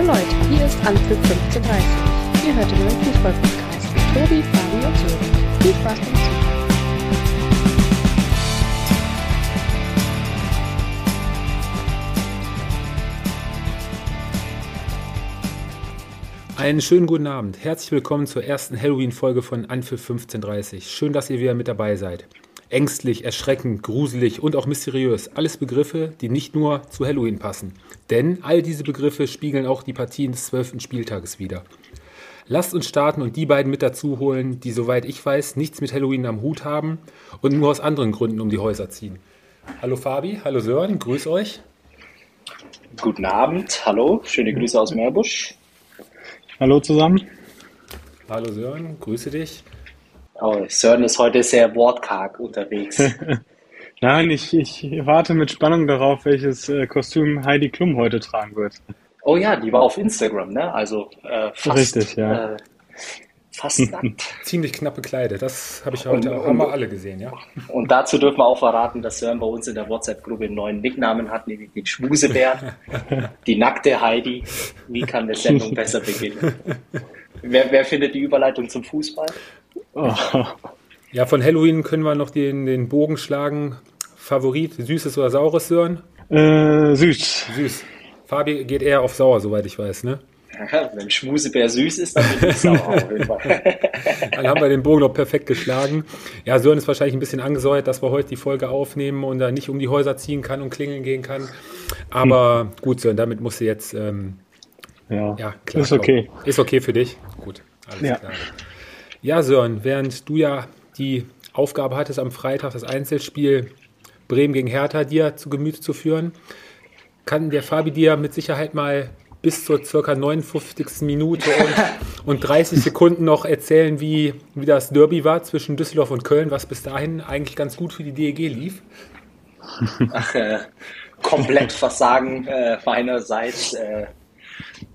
Hallo Leute, hier ist Anpfiff 1530. Ihr hört den Fußball-Podcast mit Tobi, Fabi und Sören. Viel Spaß beim Zuhören. Einen schönen guten Abend. Herzlich willkommen zur ersten Halloween-Folge von Anpfiff 1530. Schön, dass ihr wieder mit dabei seid. Ängstlich, erschreckend, gruselig und auch mysteriös. Alles Begriffe, die nicht nur zu Halloween passen. Denn all diese Begriffe spiegeln auch die Partien des zwölften Spieltages wider. Lasst uns starten und die beiden mit dazu holen, die, soweit ich weiß, nichts mit Halloween am Hut haben und nur aus anderen Gründen um die Häuser ziehen. Hallo Fabi, hallo Sören, grüß euch. Guten Abend, hallo, schöne Grüße aus Meerbusch. Hallo zusammen. Hallo Sören, grüße dich. Oh, Sören ist heute sehr wortkarg unterwegs. Nein, ich, ich warte mit Spannung darauf, welches äh, Kostüm Heidi Klum heute tragen wird. Oh ja, die war auf Instagram, ne? Also äh, fast, Richtig, ja. Äh, fast nackt. Ziemlich knappe Kleider, das habe ich heute Und- auch, haben wir alle gesehen, ja. Und dazu dürfen wir auch verraten, dass Sören bei uns in der WhatsApp-Gruppe einen neuen Nicknamen hat, nämlich den Schmusebär, die nackte Heidi. Wie kann eine Sendung besser beginnen? Wer, wer findet die Überleitung zum Fußball? Oh, Ja, von Halloween können wir noch den, den Bogen schlagen. Favorit, süßes oder saures Sören? äh, süß. Süß. Fabi geht eher auf sauer, soweit ich weiß, ne? Wenn Schmusebär süß ist, dann bin ich sauer auf jeden Fall. Dann haben wir den Bogen noch perfekt geschlagen. Ja, Sören ist wahrscheinlich ein bisschen angesäuert, dass wir heute die Folge aufnehmen und da nicht um die Häuser ziehen kann und klingeln gehen kann. Aber gut, Sören, damit musst du jetzt, ähm, Ja, ja, klar. ist okay. Ist okay für dich? Gut, alles Ja. klar. Ja, Sören, während du ja die Aufgabe hattest, am Freitag das Einzelspiel Bremen gegen Hertha dir zu Gemüte zu führen, kann der Fabi dir mit Sicherheit mal bis zur circa 59. Minute und, und 30 Sekunden noch erzählen, wie, wie das Derby war zwischen Düsseldorf und Köln, was bis dahin eigentlich ganz gut für die DEG lief. Ach, äh, komplett Versagen äh, meinerseits. Äh,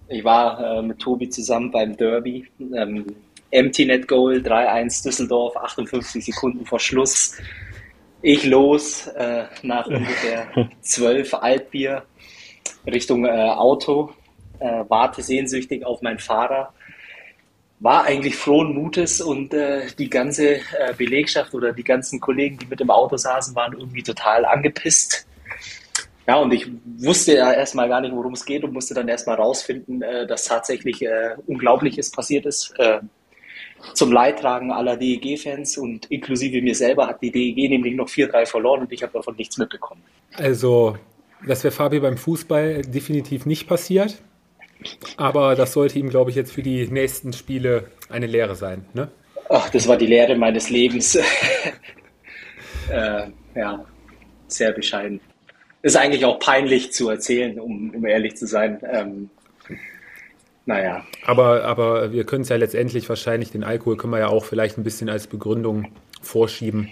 ich war äh, mit Tobi zusammen beim Derby. Ähm, Empty Net Goal 3-1 Düsseldorf, 58 Sekunden vor Schluss. Ich los äh, nach ungefähr 12 Altbier Richtung äh, Auto, äh, warte sehnsüchtig auf meinen Fahrer. War eigentlich frohen Mutes und äh, die ganze äh, Belegschaft oder die ganzen Kollegen, die mit im Auto saßen, waren irgendwie total angepisst. Ja, und ich wusste ja erstmal gar nicht, worum es geht und musste dann erstmal rausfinden, äh, dass tatsächlich Unglaubliches passiert ist. Zum Leidtragen aller DEG-Fans und inklusive mir selber hat die DEG nämlich noch 4-3 verloren und ich habe davon nichts mitbekommen. Also, das wäre Fabi beim Fußball definitiv nicht passiert. Aber das sollte ihm, glaube ich, jetzt für die nächsten Spiele eine Lehre sein. Ne? Ach, das war die Lehre meines Lebens. äh, ja, sehr bescheiden. Ist eigentlich auch peinlich zu erzählen, um, um ehrlich zu sein. Ähm, naja, Aber, aber wir können es ja letztendlich wahrscheinlich, den Alkohol können wir ja auch vielleicht ein bisschen als Begründung vorschieben,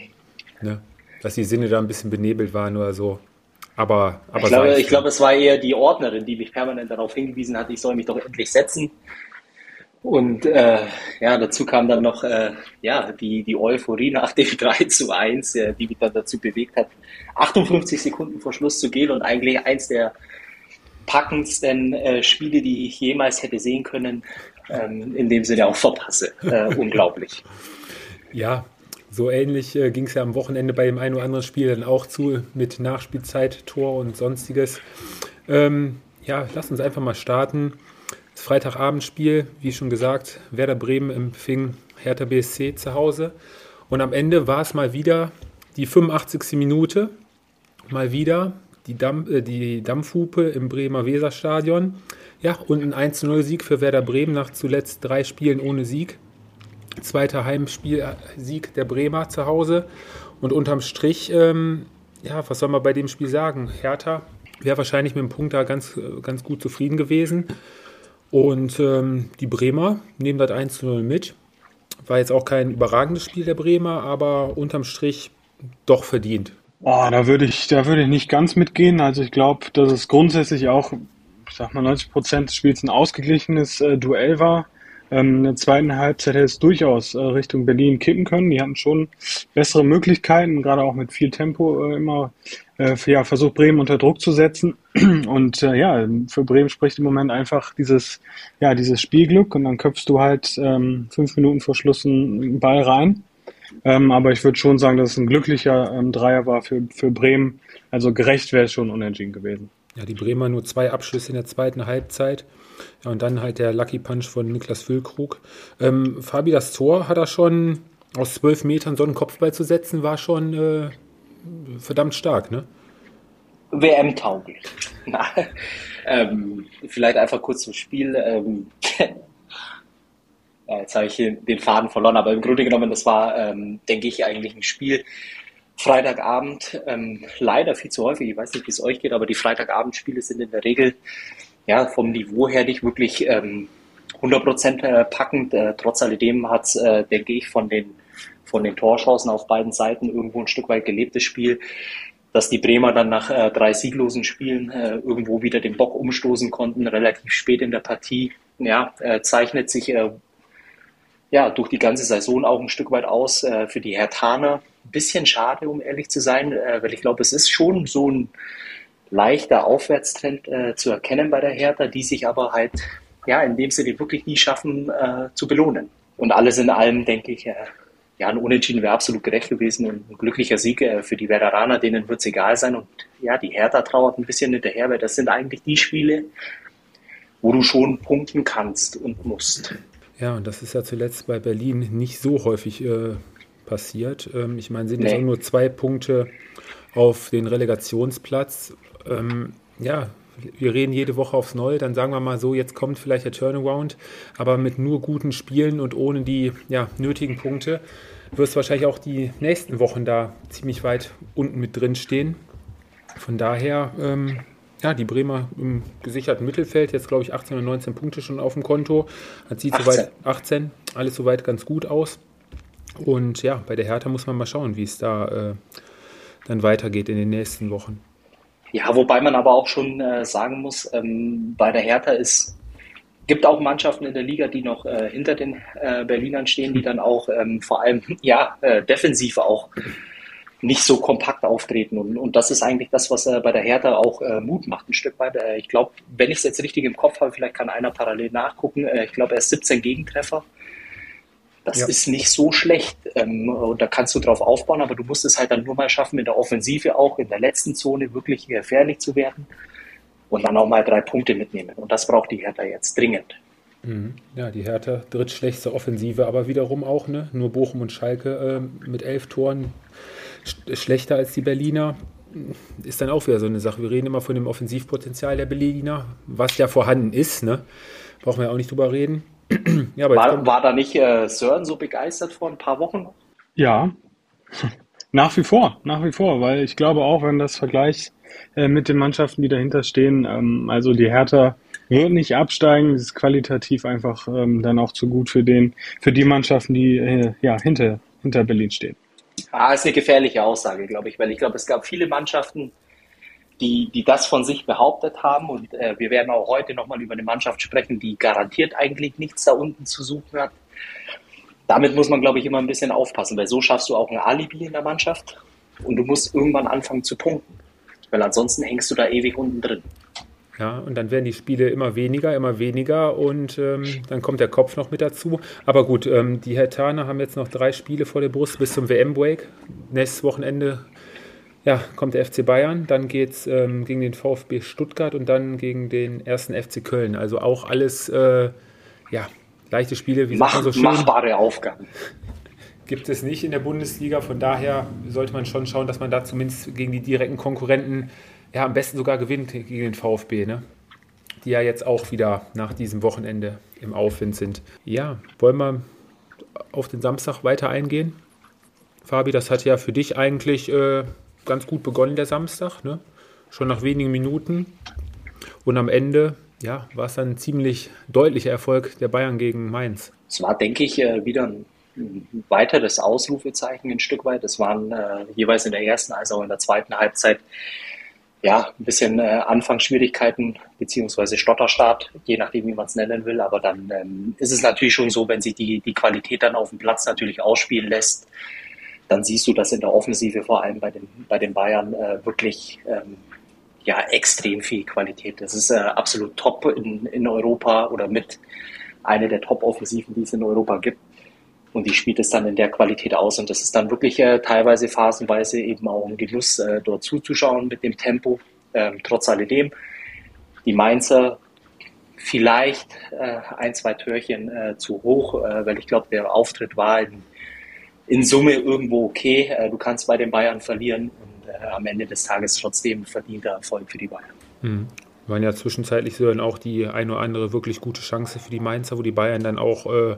ne? dass die Sinne da ein bisschen benebelt waren oder so. Aber, aber ich glaube, ich glaube, es war eher die Ordnerin, die mich permanent darauf hingewiesen hat, ich soll mich doch endlich setzen. Und äh, ja, dazu kam dann noch äh, ja, die, die Euphorie nach dem 3 zu 1, äh, die mich dann dazu bewegt hat, 58 Sekunden vor Schluss zu gehen und eigentlich eins der packendsten äh, Spiele, die ich jemals hätte sehen können, ähm, in dem Sinne auch verpasse. Äh, unglaublich. Ja, so ähnlich äh, ging es ja am Wochenende bei dem einen oder anderen Spiel dann auch zu mit Nachspielzeit, Tor und sonstiges. Ähm, ja, lass uns einfach mal starten. Das Freitagabendspiel, wie schon gesagt, Werder Bremen empfing Hertha BSC zu Hause. Und am Ende war es mal wieder die 85. Minute. Mal wieder die, Dampf, äh, die Dampfhupe im Bremer Weserstadion. Ja, und ein 1-0-Sieg für Werder Bremen nach zuletzt drei Spielen ohne Sieg. Zweiter Heimspiel-Sieg der Bremer zu Hause. Und unterm Strich, ähm, ja, was soll man bei dem Spiel sagen? Hertha wäre wahrscheinlich mit dem Punkt da ganz, ganz gut zufrieden gewesen. Und ähm, die Bremer nehmen das 1 zu 0 mit. War jetzt auch kein überragendes Spiel der Bremer, aber unterm Strich doch verdient. Oh, da würde ich, da würde ich nicht ganz mitgehen. Also ich glaube, dass es grundsätzlich auch, ich sag mal, 90 Prozent des Spiels ein ausgeglichenes äh, Duell war. Ähm, in der zweiten Halbzeit hätte es durchaus äh, Richtung Berlin kippen können. Die hatten schon bessere Möglichkeiten, gerade auch mit viel Tempo äh, immer äh, ja, versucht Bremen unter Druck zu setzen. Und äh, ja, für Bremen spricht im Moment einfach dieses, ja, dieses Spielglück und dann köpfst du halt ähm, fünf Minuten vor Schluss einen Ball rein. Ähm, aber ich würde schon sagen, dass es ein glücklicher ähm, Dreier war für, für Bremen. Also gerecht wäre es schon unentschieden gewesen. Ja, die Bremer nur zwei Abschlüsse in der zweiten Halbzeit. Ja, und dann halt der Lucky Punch von Niklas Füllkrug. Ähm, Fabi, das Tor hat er schon aus zwölf Metern so einen Kopfball zu setzen, war schon äh, verdammt stark, ne? WM-tauglich. ähm, vielleicht einfach kurz zum Spiel. Ähm, jetzt habe ich hier den Faden verloren, aber im Grunde genommen, das war, ähm, denke ich, eigentlich ein Spiel, Freitagabend ähm, leider viel zu häufig. Ich weiß nicht, wie es euch geht, aber die Freitagabendspiele sind in der Regel ja vom Niveau her nicht wirklich ähm, 100% äh, packend. Äh, trotz alledem hat es, äh, denke ich, von den von den Torchancen auf beiden Seiten irgendwo ein Stück weit gelebtes Spiel, dass die Bremer dann nach äh, drei sieglosen Spielen äh, irgendwo wieder den Bock umstoßen konnten, relativ spät in der Partie. Ja, äh, zeichnet sich äh, ja durch die ganze Saison auch ein Stück weit aus äh, für die Hertaner ein bisschen schade, um ehrlich zu sein, äh, weil ich glaube, es ist schon so ein leichter Aufwärtstrend äh, zu erkennen bei der Hertha, die sich aber halt, ja, in dem Sinne wirklich nie schaffen äh, zu belohnen. Und alles in allem, denke ich, äh, ja, ein Unentschieden wäre absolut gerecht gewesen und ein glücklicher Sieg äh, für die Werderaner, denen wird es egal sein. Und ja, die Hertha trauert ein bisschen hinterher, weil das sind eigentlich die Spiele, wo du schon punkten kannst und musst. Ja, und das ist ja zuletzt bei Berlin nicht so häufig äh, passiert. Ähm, ich meine, sind nee. auch nur zwei Punkte auf den Relegationsplatz. Ähm, ja, wir reden jede Woche aufs Neue, dann sagen wir mal so, jetzt kommt vielleicht der Turnaround, aber mit nur guten Spielen und ohne die ja, nötigen Punkte wirst du wahrscheinlich auch die nächsten Wochen da ziemlich weit unten mit drin stehen. Von daher, ähm, ja, die Bremer im gesicherten Mittelfeld, jetzt glaube ich 18 oder 19 Punkte schon auf dem Konto. Das sieht 18. soweit 18, alles soweit ganz gut aus. Und ja, bei der Hertha muss man mal schauen, wie es da äh, dann weitergeht in den nächsten Wochen. Ja, wobei man aber auch schon äh, sagen muss, ähm, bei der Hertha ist gibt auch Mannschaften in der Liga, die noch äh, hinter den äh, Berlinern stehen, die dann auch ähm, vor allem ja äh, defensiv auch nicht so kompakt auftreten. Und, und das ist eigentlich das, was äh, bei der Hertha auch äh, Mut macht, ein Stück weit. Äh, ich glaube, wenn ich es jetzt richtig im Kopf habe, vielleicht kann einer parallel nachgucken. Äh, ich glaube, er ist 17 Gegentreffer das ja. ist nicht so schlecht. Ähm, und da kannst du drauf aufbauen, aber du musst es halt dann nur mal schaffen, in der Offensive auch in der letzten Zone wirklich gefährlich zu werden und dann auch mal drei Punkte mitnehmen. Und das braucht die Hertha jetzt dringend. Mhm. Ja, die Hertha drittschlechteste Offensive, aber wiederum auch, ne? Nur Bochum und Schalke äh, mit elf Toren schlechter als die Berliner. Ist dann auch wieder so eine Sache. Wir reden immer von dem Offensivpotenzial der Berliner, was ja vorhanden ist, ne? Brauchen wir ja auch nicht drüber reden. ja, war, war, da nicht äh, Sören so begeistert vor ein paar Wochen? Ja, nach wie vor, nach wie vor, weil ich glaube auch, wenn das Vergleich äh, mit den Mannschaften, die dahinter stehen, ähm, also die Hertha wird nicht absteigen, das ist qualitativ einfach ähm, dann auch zu gut für den, für die Mannschaften, die äh, ja hinter, hinter Berlin stehen. Ah, ist eine gefährliche Aussage, glaube ich, weil ich glaube, es gab viele Mannschaften, die, die das von sich behauptet haben. Und äh, wir werden auch heute nochmal über eine Mannschaft sprechen, die garantiert eigentlich nichts da unten zu suchen hat. Damit muss man, glaube ich, immer ein bisschen aufpassen, weil so schaffst du auch ein Alibi in der Mannschaft und du musst irgendwann anfangen zu punkten. Weil ansonsten hängst du da ewig unten drin. Ja, und dann werden die Spiele immer weniger, immer weniger und ähm, dann kommt der Kopf noch mit dazu. Aber gut, ähm, die Hertaner haben jetzt noch drei Spiele vor der Brust bis zum WM-Break. Nächstes Wochenende ja, kommt der FC Bayern, dann geht es ähm, gegen den VfB Stuttgart und dann gegen den ersten FC Köln. Also auch alles äh, ja, leichte Spiele, wie Mach, so schön. Machbare Aufgaben. Gibt es nicht in der Bundesliga, von daher sollte man schon schauen, dass man da zumindest gegen die direkten Konkurrenten ja, am besten sogar gewinnt gegen den VfB, ne? die ja jetzt auch wieder nach diesem Wochenende im Aufwind sind. Ja, wollen wir auf den Samstag weiter eingehen? Fabi, das hat ja für dich eigentlich äh, ganz gut begonnen, der Samstag, ne? schon nach wenigen Minuten. Und am Ende ja, war es dann ein ziemlich deutlicher Erfolg der Bayern gegen Mainz. Es war, denke ich, äh, wieder ein weiteres Ausrufezeichen ein Stück weit. Es waren äh, jeweils in der ersten als auch in der zweiten Halbzeit ja, ein bisschen äh, Anfangsschwierigkeiten beziehungsweise Stotterstart, je nachdem, wie man es nennen will. Aber dann ähm, ist es natürlich schon so, wenn sich die, die Qualität dann auf dem Platz natürlich ausspielen lässt, dann siehst du, dass in der Offensive vor allem bei den, bei den Bayern äh, wirklich ähm, ja, extrem viel Qualität. Das ist äh, absolut top in, in Europa oder mit einer der Top-Offensiven, die es in Europa gibt. Und die spielt es dann in der Qualität aus. Und das ist dann wirklich äh, teilweise phasenweise eben auch ein Genuss, äh, dort zuzuschauen mit dem Tempo. Ähm, trotz alledem, die Mainzer vielleicht äh, ein, zwei Törchen äh, zu hoch, äh, weil ich glaube, der Auftritt war in, in, Summe irgendwo okay. Äh, du kannst bei den Bayern verlieren und am Ende des Tages trotzdem verdienter Erfolg für die Bayern. Mhm waren ja zwischenzeitlich so dann auch die ein oder andere wirklich gute Chance für die Mainzer, wo die Bayern dann auch äh,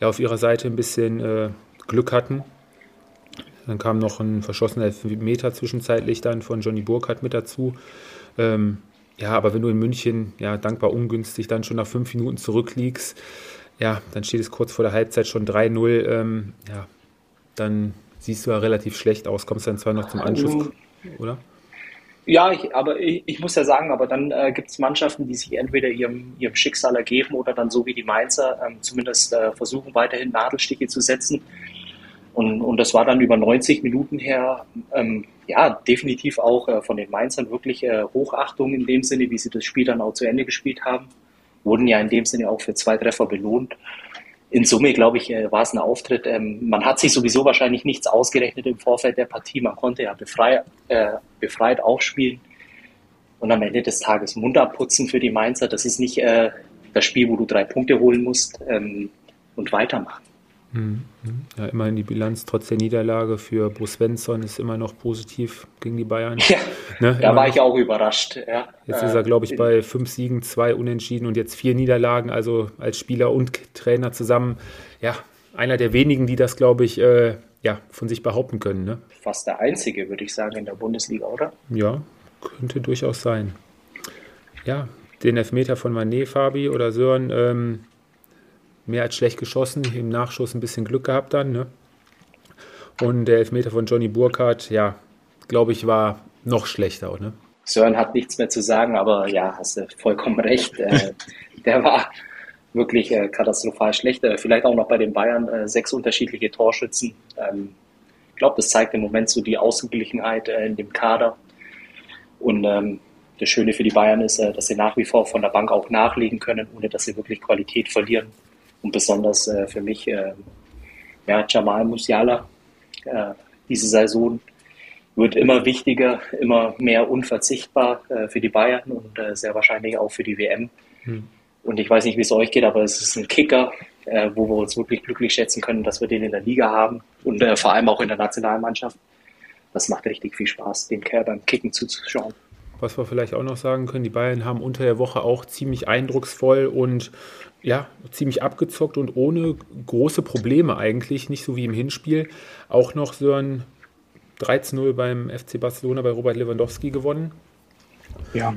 ja, auf ihrer Seite ein bisschen äh, Glück hatten. Dann kam noch ein verschossener Meter zwischenzeitlich dann von Johnny Burkhardt mit dazu. Ähm, ja, aber wenn du in München ja dankbar ungünstig dann schon nach fünf Minuten zurückliegst, ja, dann steht es kurz vor der Halbzeit schon 3-0. Ähm, ja, dann siehst du ja relativ schlecht aus, kommst dann zwar noch zum Anschluss, oder? Ja, ich, aber ich, ich, muss ja sagen, aber dann äh, gibt es Mannschaften, die sich entweder ihrem, ihrem Schicksal ergeben oder dann so wie die Mainzer ähm, zumindest äh, versuchen, weiterhin Nadelstiche zu setzen. Und, und das war dann über 90 Minuten her, ähm, ja, definitiv auch äh, von den Mainzern wirklich äh, Hochachtung in dem Sinne, wie sie das Spiel dann auch zu Ende gespielt haben. Wurden ja in dem Sinne auch für zwei Treffer belohnt in Summe, glaube ich, äh, war es ein Auftritt. Ähm, man hat sich sowieso wahrscheinlich nichts ausgerechnet im Vorfeld der Partie. Man konnte ja befrei, äh, befreit aufspielen und am Ende des Tages Mund abputzen für die Mainzer. Das ist nicht äh, das Spiel, wo du drei Punkte holen musst ähm, und weitermachen. Mhm. Ja, immerhin die Bilanz trotz der Niederlage für Bo Svensson ist immer noch positiv gegen die Bayern. Ja, ne? da war noch. ich auch überrascht. Ja. Jetzt ist er, glaube ich, äh, bei fünf Siegen, zwei Unentschieden und jetzt vier Niederlagen, also als Spieler und Trainer zusammen. Ja, einer der wenigen, die das, glaube ich, äh, ja, von sich behaupten können. Ne? Fast der einzige, würde ich sagen, in der Bundesliga, oder? Ja, könnte durchaus sein. Ja, den Elfmeter von Manet, Fabi oder Sören, ähm, mehr als schlecht geschossen, im Nachschuss ein bisschen Glück gehabt dann. Ne? Und der Elfmeter von Johnny Burkhardt, ja, glaube ich, war noch schlechter. Ne? Sören hat nichts mehr zu sagen, aber ja, hast du vollkommen recht. Äh, der war wirklich äh, katastrophal schlecht. Äh, vielleicht auch noch bei den Bayern sechs unterschiedliche Torschützen. Ähm, ich glaube, das zeigt im Moment so die Ausgeglichenheit in dem Kader. Und ähm, das Schöne für die Bayern ist, dass sie nach wie vor von der Bank auch nachlegen können, ohne dass sie wirklich Qualität verlieren. Und besonders äh, für mich, äh, ja, Jamal Musiala, äh, diese Saison wird immer wichtiger, immer mehr unverzichtbar äh, für die Bayern und äh, sehr wahrscheinlich auch für die WM. Hm. Und ich weiß nicht, wie es euch geht, aber es ist ein Kicker, äh, wo wir uns wirklich glücklich schätzen können, dass wir den in der Liga haben und vor allem auch in der Nationalmannschaft. Das macht richtig viel Spaß, dem Kerl beim Kicken zuzuschauen. Was wir vielleicht auch noch sagen können, die Bayern haben unter der Woche auch ziemlich eindrucksvoll und ja, ziemlich abgezockt und ohne große Probleme eigentlich, nicht so wie im Hinspiel, auch noch so ein 13-0 beim FC Barcelona bei Robert Lewandowski gewonnen. Ja,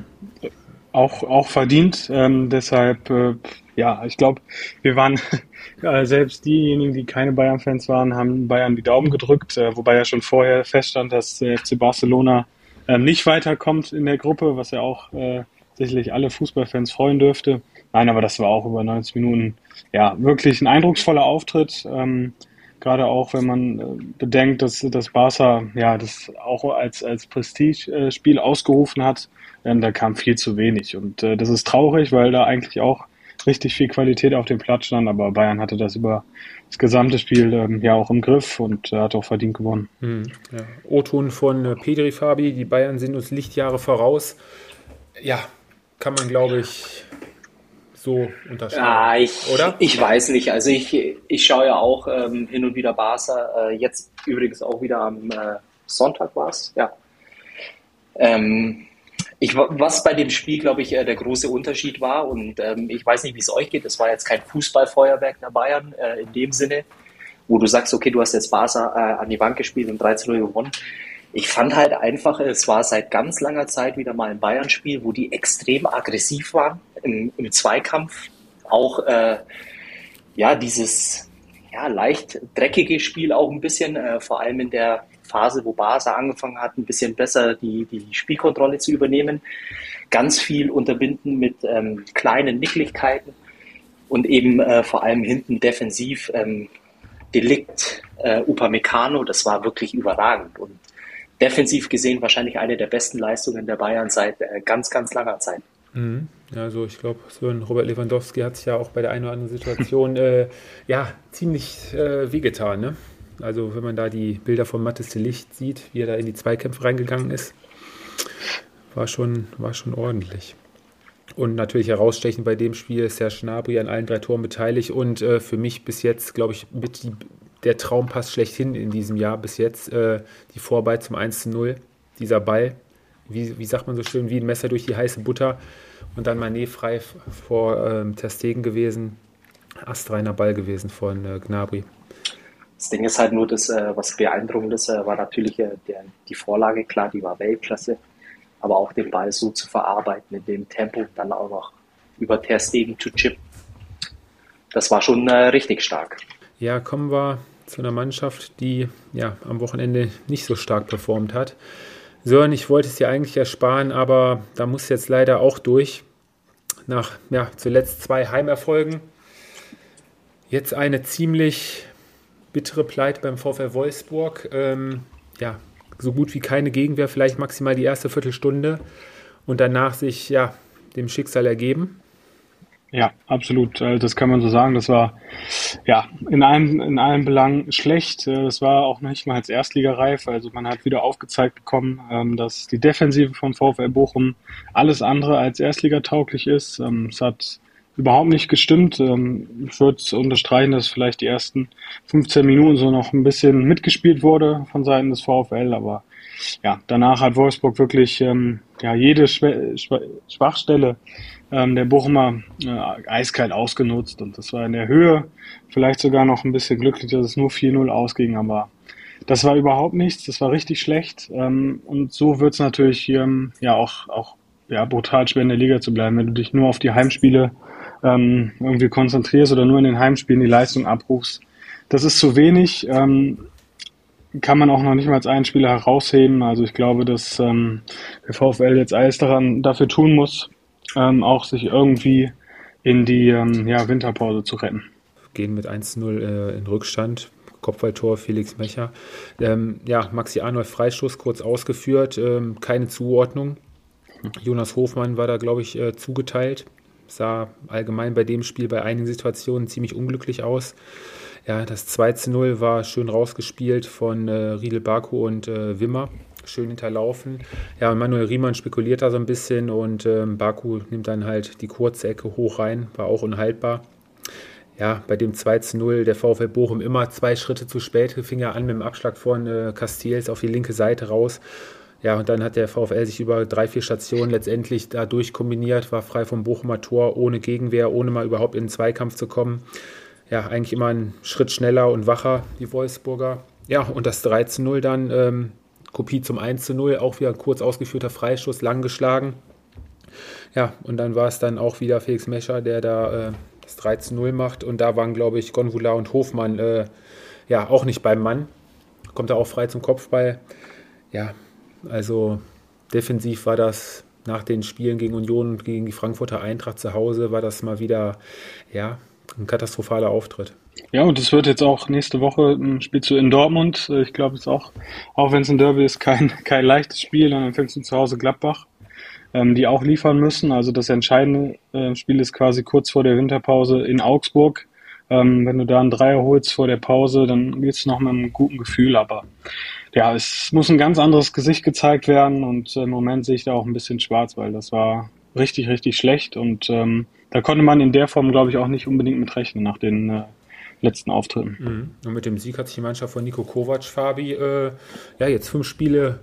auch, auch verdient. Ähm, deshalb, äh, ja, ich glaube, wir waren äh, selbst diejenigen, die keine Bayern-Fans waren, haben Bayern die Daumen gedrückt, äh, wobei ja schon vorher feststand, dass der FC Barcelona ähm, nicht weiterkommt in der Gruppe, was ja auch äh, sicherlich alle Fußballfans freuen dürfte. Nein, aber das war auch über 90 Minuten ja wirklich ein eindrucksvoller Auftritt. Ähm, Gerade auch, wenn man äh, bedenkt, dass das Barca ja das auch als, als Prestige-Spiel ausgerufen hat, ähm, da kam viel zu wenig. Und äh, das ist traurig, weil da eigentlich auch richtig viel Qualität auf dem Platz stand, aber Bayern hatte das über das gesamte Spiel ähm, ja auch im Griff und äh, hat auch verdient gewonnen. Hm, ja. O-Ton von äh, Pedri Fabi, die Bayern sind uns Lichtjahre voraus. Ja, kann man glaube ich so unterscheiden. Ja, ich, oder? Ich weiß nicht. Also ich, ich schaue ja auch ähm, hin und wieder Barca. Äh, jetzt übrigens auch wieder am äh, Sonntag war es, ja. Ähm, ich, was bei dem Spiel, glaube ich, äh, der große Unterschied war, und ähm, ich weiß nicht, wie es euch geht, es war jetzt kein Fußballfeuerwerk der Bayern äh, in dem Sinne, wo du sagst, okay, du hast jetzt Barca äh, an die Bank gespielt und 13-0 gewonnen. Ich fand halt einfach, es war seit ganz langer Zeit wieder mal ein Bayern-Spiel, wo die extrem aggressiv waren im, im Zweikampf. Auch äh, ja dieses ja, leicht dreckige Spiel auch ein bisschen, äh, vor allem in der Phase, wo Barca angefangen hat, ein bisschen besser die, die Spielkontrolle zu übernehmen. Ganz viel unterbinden mit ähm, kleinen Nicklichkeiten und eben äh, vor allem hinten defensiv ähm, Delikt, äh, Upamecano, das war wirklich überragend und defensiv gesehen wahrscheinlich eine der besten Leistungen der Bayern seit äh, ganz, ganz langer Zeit. Mhm. Also ich glaube, Robert Lewandowski hat sich ja auch bei der einen oder anderen Situation äh, ja, ziemlich äh, wehgetan. Ne? Also wenn man da die Bilder von Mattes Licht sieht, wie er da in die Zweikämpfe reingegangen ist, war schon, war schon ordentlich. Und natürlich herausstechend bei dem Spiel ist Serge Gnabry an allen drei Toren beteiligt und äh, für mich bis jetzt, glaube ich, mit die, der Traumpass schlechthin in diesem Jahr bis jetzt, äh, die Vorbei zum 1 zu 0, dieser Ball, wie, wie sagt man so schön, wie ein Messer durch die heiße Butter und dann Manet frei vor ähm, Terstegen gewesen, astreiner Ball gewesen von äh, Gnabry. Das Ding ist halt nur, das, äh, was beeindruckend ist, äh, war natürlich äh, der, die Vorlage, klar, die war Weltklasse, aber auch den Ball so zu verarbeiten, in dem Tempo, dann auch noch über Terstegen zu chippen, das war schon äh, richtig stark. Ja, kommen wir zu einer Mannschaft, die ja am Wochenende nicht so stark performt hat. Sören, ich wollte es dir eigentlich ersparen, aber da muss jetzt leider auch durch. Nach ja, zuletzt zwei Heimerfolgen. Jetzt eine ziemlich bittere Pleite beim VfL Wolfsburg. Ähm, ja, so gut wie keine Gegenwehr, vielleicht maximal die erste Viertelstunde und danach sich ja dem Schicksal ergeben. Ja, absolut. Also das kann man so sagen. Das war ja in allen, in allen Belangen schlecht. Äh, das war auch nicht mal als Erstligareif. Also man hat wieder aufgezeigt bekommen, ähm, dass die Defensive vom VfL Bochum alles andere als Erstligatauglich ist. Ähm, es hat überhaupt nicht gestimmt. Ähm, ich würde unterstreichen, dass vielleicht die ersten 15 Minuten so noch ein bisschen mitgespielt wurde von Seiten des VfL, aber ja, danach hat Wolfsburg wirklich ja, jede Schwachstelle ähm, der Bochumer äh, eiskalt ausgenutzt. Und das war in der Höhe vielleicht sogar noch ein bisschen glücklich, dass es nur 4-0 ausging, aber das war überhaupt nichts, das war richtig schlecht. Ähm, und so wird es natürlich ähm, ja auch, auch ja, brutal schwer in der Liga zu bleiben, wenn du dich nur auf die Heimspiele ähm, irgendwie konzentrierst oder nur in den Heimspielen die Leistung abrufst. Das ist zu wenig. Ähm, kann man auch noch nicht mal als einen Spieler herausheben. Also ich glaube, dass ähm, der VfL jetzt alles daran dafür tun muss, ähm, auch sich irgendwie in die ähm, ja, Winterpause zu retten. Gehen mit 1-0 äh, in Rückstand. Kopfballtor Felix Mecher. Ähm, ja, Maxi Arnold Freistoß kurz ausgeführt, ähm, keine Zuordnung. Jonas Hofmann war da, glaube ich, äh, zugeteilt. Sah allgemein bei dem Spiel bei einigen Situationen ziemlich unglücklich aus. Ja, das 2 0 war schön rausgespielt von äh, Riedel Baku und äh, Wimmer schön hinterlaufen. Ja, Manuel Riemann spekuliert da so ein bisschen und ähm, Baku nimmt dann halt die kurze Ecke hoch rein, war auch unhaltbar. Ja, bei dem 2 zu 0 der VfL Bochum immer zwei Schritte zu spät, fing ja an mit dem Abschlag von äh, Castells auf die linke Seite raus. Ja, und dann hat der VfL sich über drei, vier Stationen letztendlich dadurch kombiniert, war frei vom Bochumer Tor, ohne Gegenwehr, ohne mal überhaupt in den Zweikampf zu kommen. Ja, eigentlich immer einen Schritt schneller und wacher, die Wolfsburger. Ja, und das 3 zu 0 dann, ähm, Kopie zum 1 zu 0, auch wieder ein kurz ausgeführter Freischuss, lang geschlagen. Ja, und dann war es dann auch wieder Felix Mescher, der da äh, das 3 zu 0 macht. Und da waren, glaube ich, Gonvula und Hofmann äh, ja auch nicht beim Mann. Kommt er auch frei zum Kopfball. Ja, also defensiv war das nach den Spielen gegen Union und gegen die Frankfurter Eintracht zu Hause, war das mal wieder ja, ein katastrophaler Auftritt. Ja, und es wird jetzt auch nächste Woche ein Spiel zu in Dortmund. Äh, ich glaube, es ist auch, auch wenn es ein Derby ist, kein, kein leichtes Spiel. Dann empfängst du zu Hause Gladbach, ähm, die auch liefern müssen. Also das entscheidende äh, Spiel ist quasi kurz vor der Winterpause in Augsburg. Ähm, wenn du da einen Dreier holst vor der Pause, dann geht's noch mit einem guten Gefühl. Aber ja, es muss ein ganz anderes Gesicht gezeigt werden. Und äh, im Moment sehe ich da auch ein bisschen schwarz, weil das war richtig, richtig schlecht. Und ähm, da konnte man in der Form, glaube ich, auch nicht unbedingt mit rechnen nach den äh, letzten Auftritten. Mhm. Und mit dem Sieg hat sich die Mannschaft von Nico Kovac, Fabi, äh, ja, jetzt fünf Spiele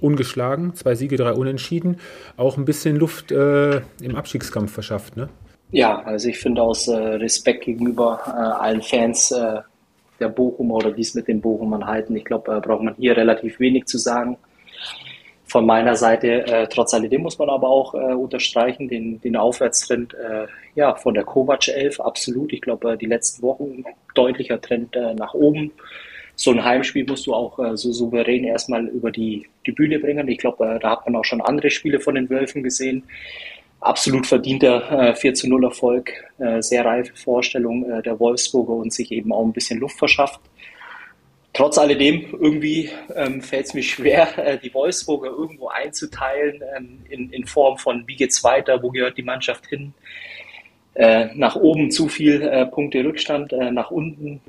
ungeschlagen, zwei Siege, drei Unentschieden, auch ein bisschen Luft äh, im Abstiegskampf verschafft, ne? Ja, also ich finde aus äh, Respekt gegenüber äh, allen Fans äh, der Bochumer oder dies mit den Bochumern halten, ich glaube, äh, braucht man hier relativ wenig zu sagen von meiner Seite, äh, trotz alledem muss man aber auch äh, unterstreichen, den, den Aufwärtstrend äh, ja, von der Kovac 11, absolut. Ich glaube, die letzten Wochen deutlicher Trend nach oben. so ein Heimspiel musst du auch äh, so souverän erstmal über die, die Bühne bringen. Ich glaube, äh, da hat man auch schon andere Spiele von den Wölfen gesehen. Absolut verdienter äh, 4 zu 0 Erfolg, äh, sehr reife Vorstellung äh, der Wolfsburger und sich eben auch ein bisschen Luft verschafft. Trotz alledem, irgendwie ähm, fällt es mir schwer, äh, die Wolfsburger irgendwo einzuteilen ähm, in, in Form von, wie geht's weiter, wo gehört die Mannschaft hin. Äh, nach oben zu viel äh, Punkte Rückstand, äh, nach unten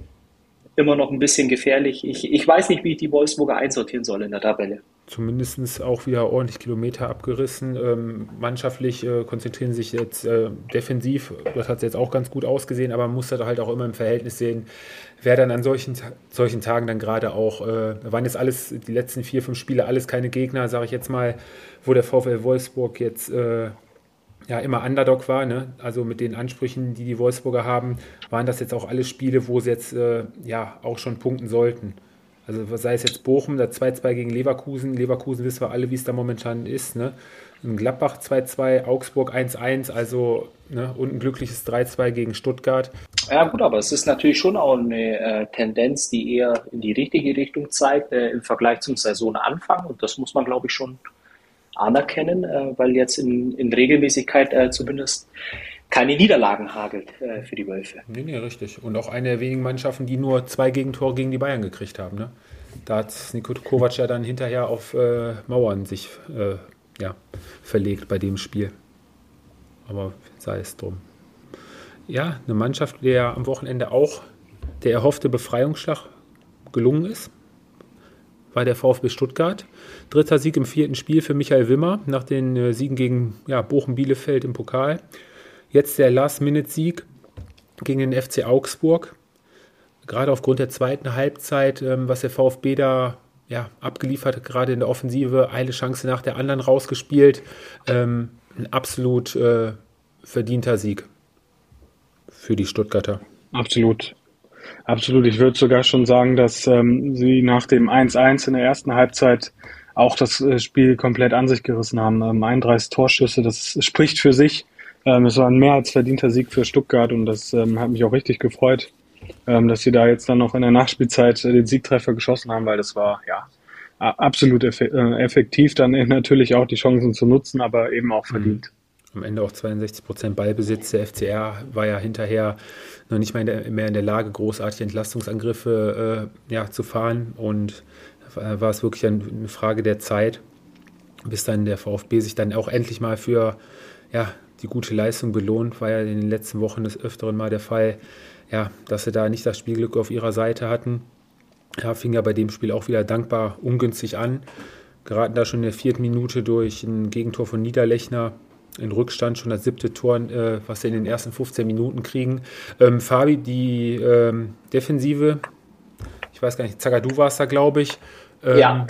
immer noch ein bisschen gefährlich. Ich, ich weiß nicht, wie ich die Wolfsburger einsortieren soll in der Tabelle. Zumindest auch wieder ordentlich Kilometer abgerissen. Ähm, mannschaftlich äh, konzentrieren sich jetzt äh, defensiv. Das hat jetzt auch ganz gut ausgesehen, aber man muss das halt auch immer im Verhältnis sehen, wer dann an solchen, solchen Tagen dann gerade auch, äh, waren jetzt alles, die letzten vier, fünf Spiele, alles keine Gegner, sage ich jetzt mal, wo der VfL Wolfsburg jetzt äh, ja immer Underdog war, ne? also mit den Ansprüchen, die die Wolfsburger haben, waren das jetzt auch alle Spiele, wo sie jetzt äh, ja auch schon punkten sollten. Also sei es jetzt Bochum, der 2-2 gegen Leverkusen, Leverkusen wissen wir alle, wie es da momentan ist, ne? In Gladbach 2-2, Augsburg 1-1, also ne? und ein glückliches 3-2 gegen Stuttgart. Ja gut, aber es ist natürlich schon auch eine äh, Tendenz, die eher in die richtige Richtung zeigt äh, im Vergleich zum Saisonanfang und das muss man glaube ich schon anerkennen, äh, weil jetzt in, in Regelmäßigkeit äh, zumindest keine Niederlagen hagelt äh, für die Wölfe. Nee, nee, richtig. Und auch eine der wenigen Mannschaften, die nur zwei Gegentore gegen die Bayern gekriegt haben. Ne? Da hat Niko Kovac ja dann hinterher auf äh, Mauern sich äh, ja, verlegt bei dem Spiel. Aber sei es drum. Ja, eine Mannschaft, der am Wochenende auch der erhoffte Befreiungsschlag gelungen ist bei der VfB Stuttgart. Dritter Sieg im vierten Spiel für Michael Wimmer nach den äh, Siegen gegen ja, Bochum-Bielefeld im Pokal. Jetzt der Last-Minute-Sieg gegen den FC Augsburg. Gerade aufgrund der zweiten Halbzeit, ähm, was der VfB da ja, abgeliefert hat, gerade in der Offensive, eine Chance nach der anderen rausgespielt. Ähm, ein absolut äh, verdienter Sieg für die Stuttgarter. Absolut. Absolut. Ich würde sogar schon sagen, dass ähm, sie nach dem 1-1 in der ersten Halbzeit auch das äh, Spiel komplett an sich gerissen haben. Ähm, 31 Torschüsse, das spricht für sich. Ähm, es war ein mehr als verdienter Sieg für Stuttgart und das ähm, hat mich auch richtig gefreut, ähm, dass sie da jetzt dann noch in der Nachspielzeit äh, den Siegtreffer geschossen haben, weil das war ja absolut eff äh, effektiv, dann natürlich auch die Chancen zu nutzen, aber eben auch verdient. Am Ende auch 62 Prozent Ballbesitz. Der FCR war ja hinterher noch nicht mehr in der, mehr in der Lage, großartige Entlastungsangriffe äh, ja, zu fahren. Und war es wirklich eine Frage der Zeit, bis dann der VfB sich dann auch endlich mal für ja, die gute Leistung belohnt. War ja in den letzten Wochen des Öfteren mal der Fall, ja, dass sie da nicht das Spielglück auf ihrer Seite hatten. Ja, fing ja bei dem Spiel auch wieder dankbar ungünstig an. Geraten da schon in der vierten Minute durch ein Gegentor von Niederlechner in Rückstand, schon das siebte Tor, äh, was sie in den ersten 15 Minuten kriegen. Ähm, Fabi, die ähm, Defensive, ich weiß gar nicht, Zagadou war es da, glaube ich. Ähm, ja.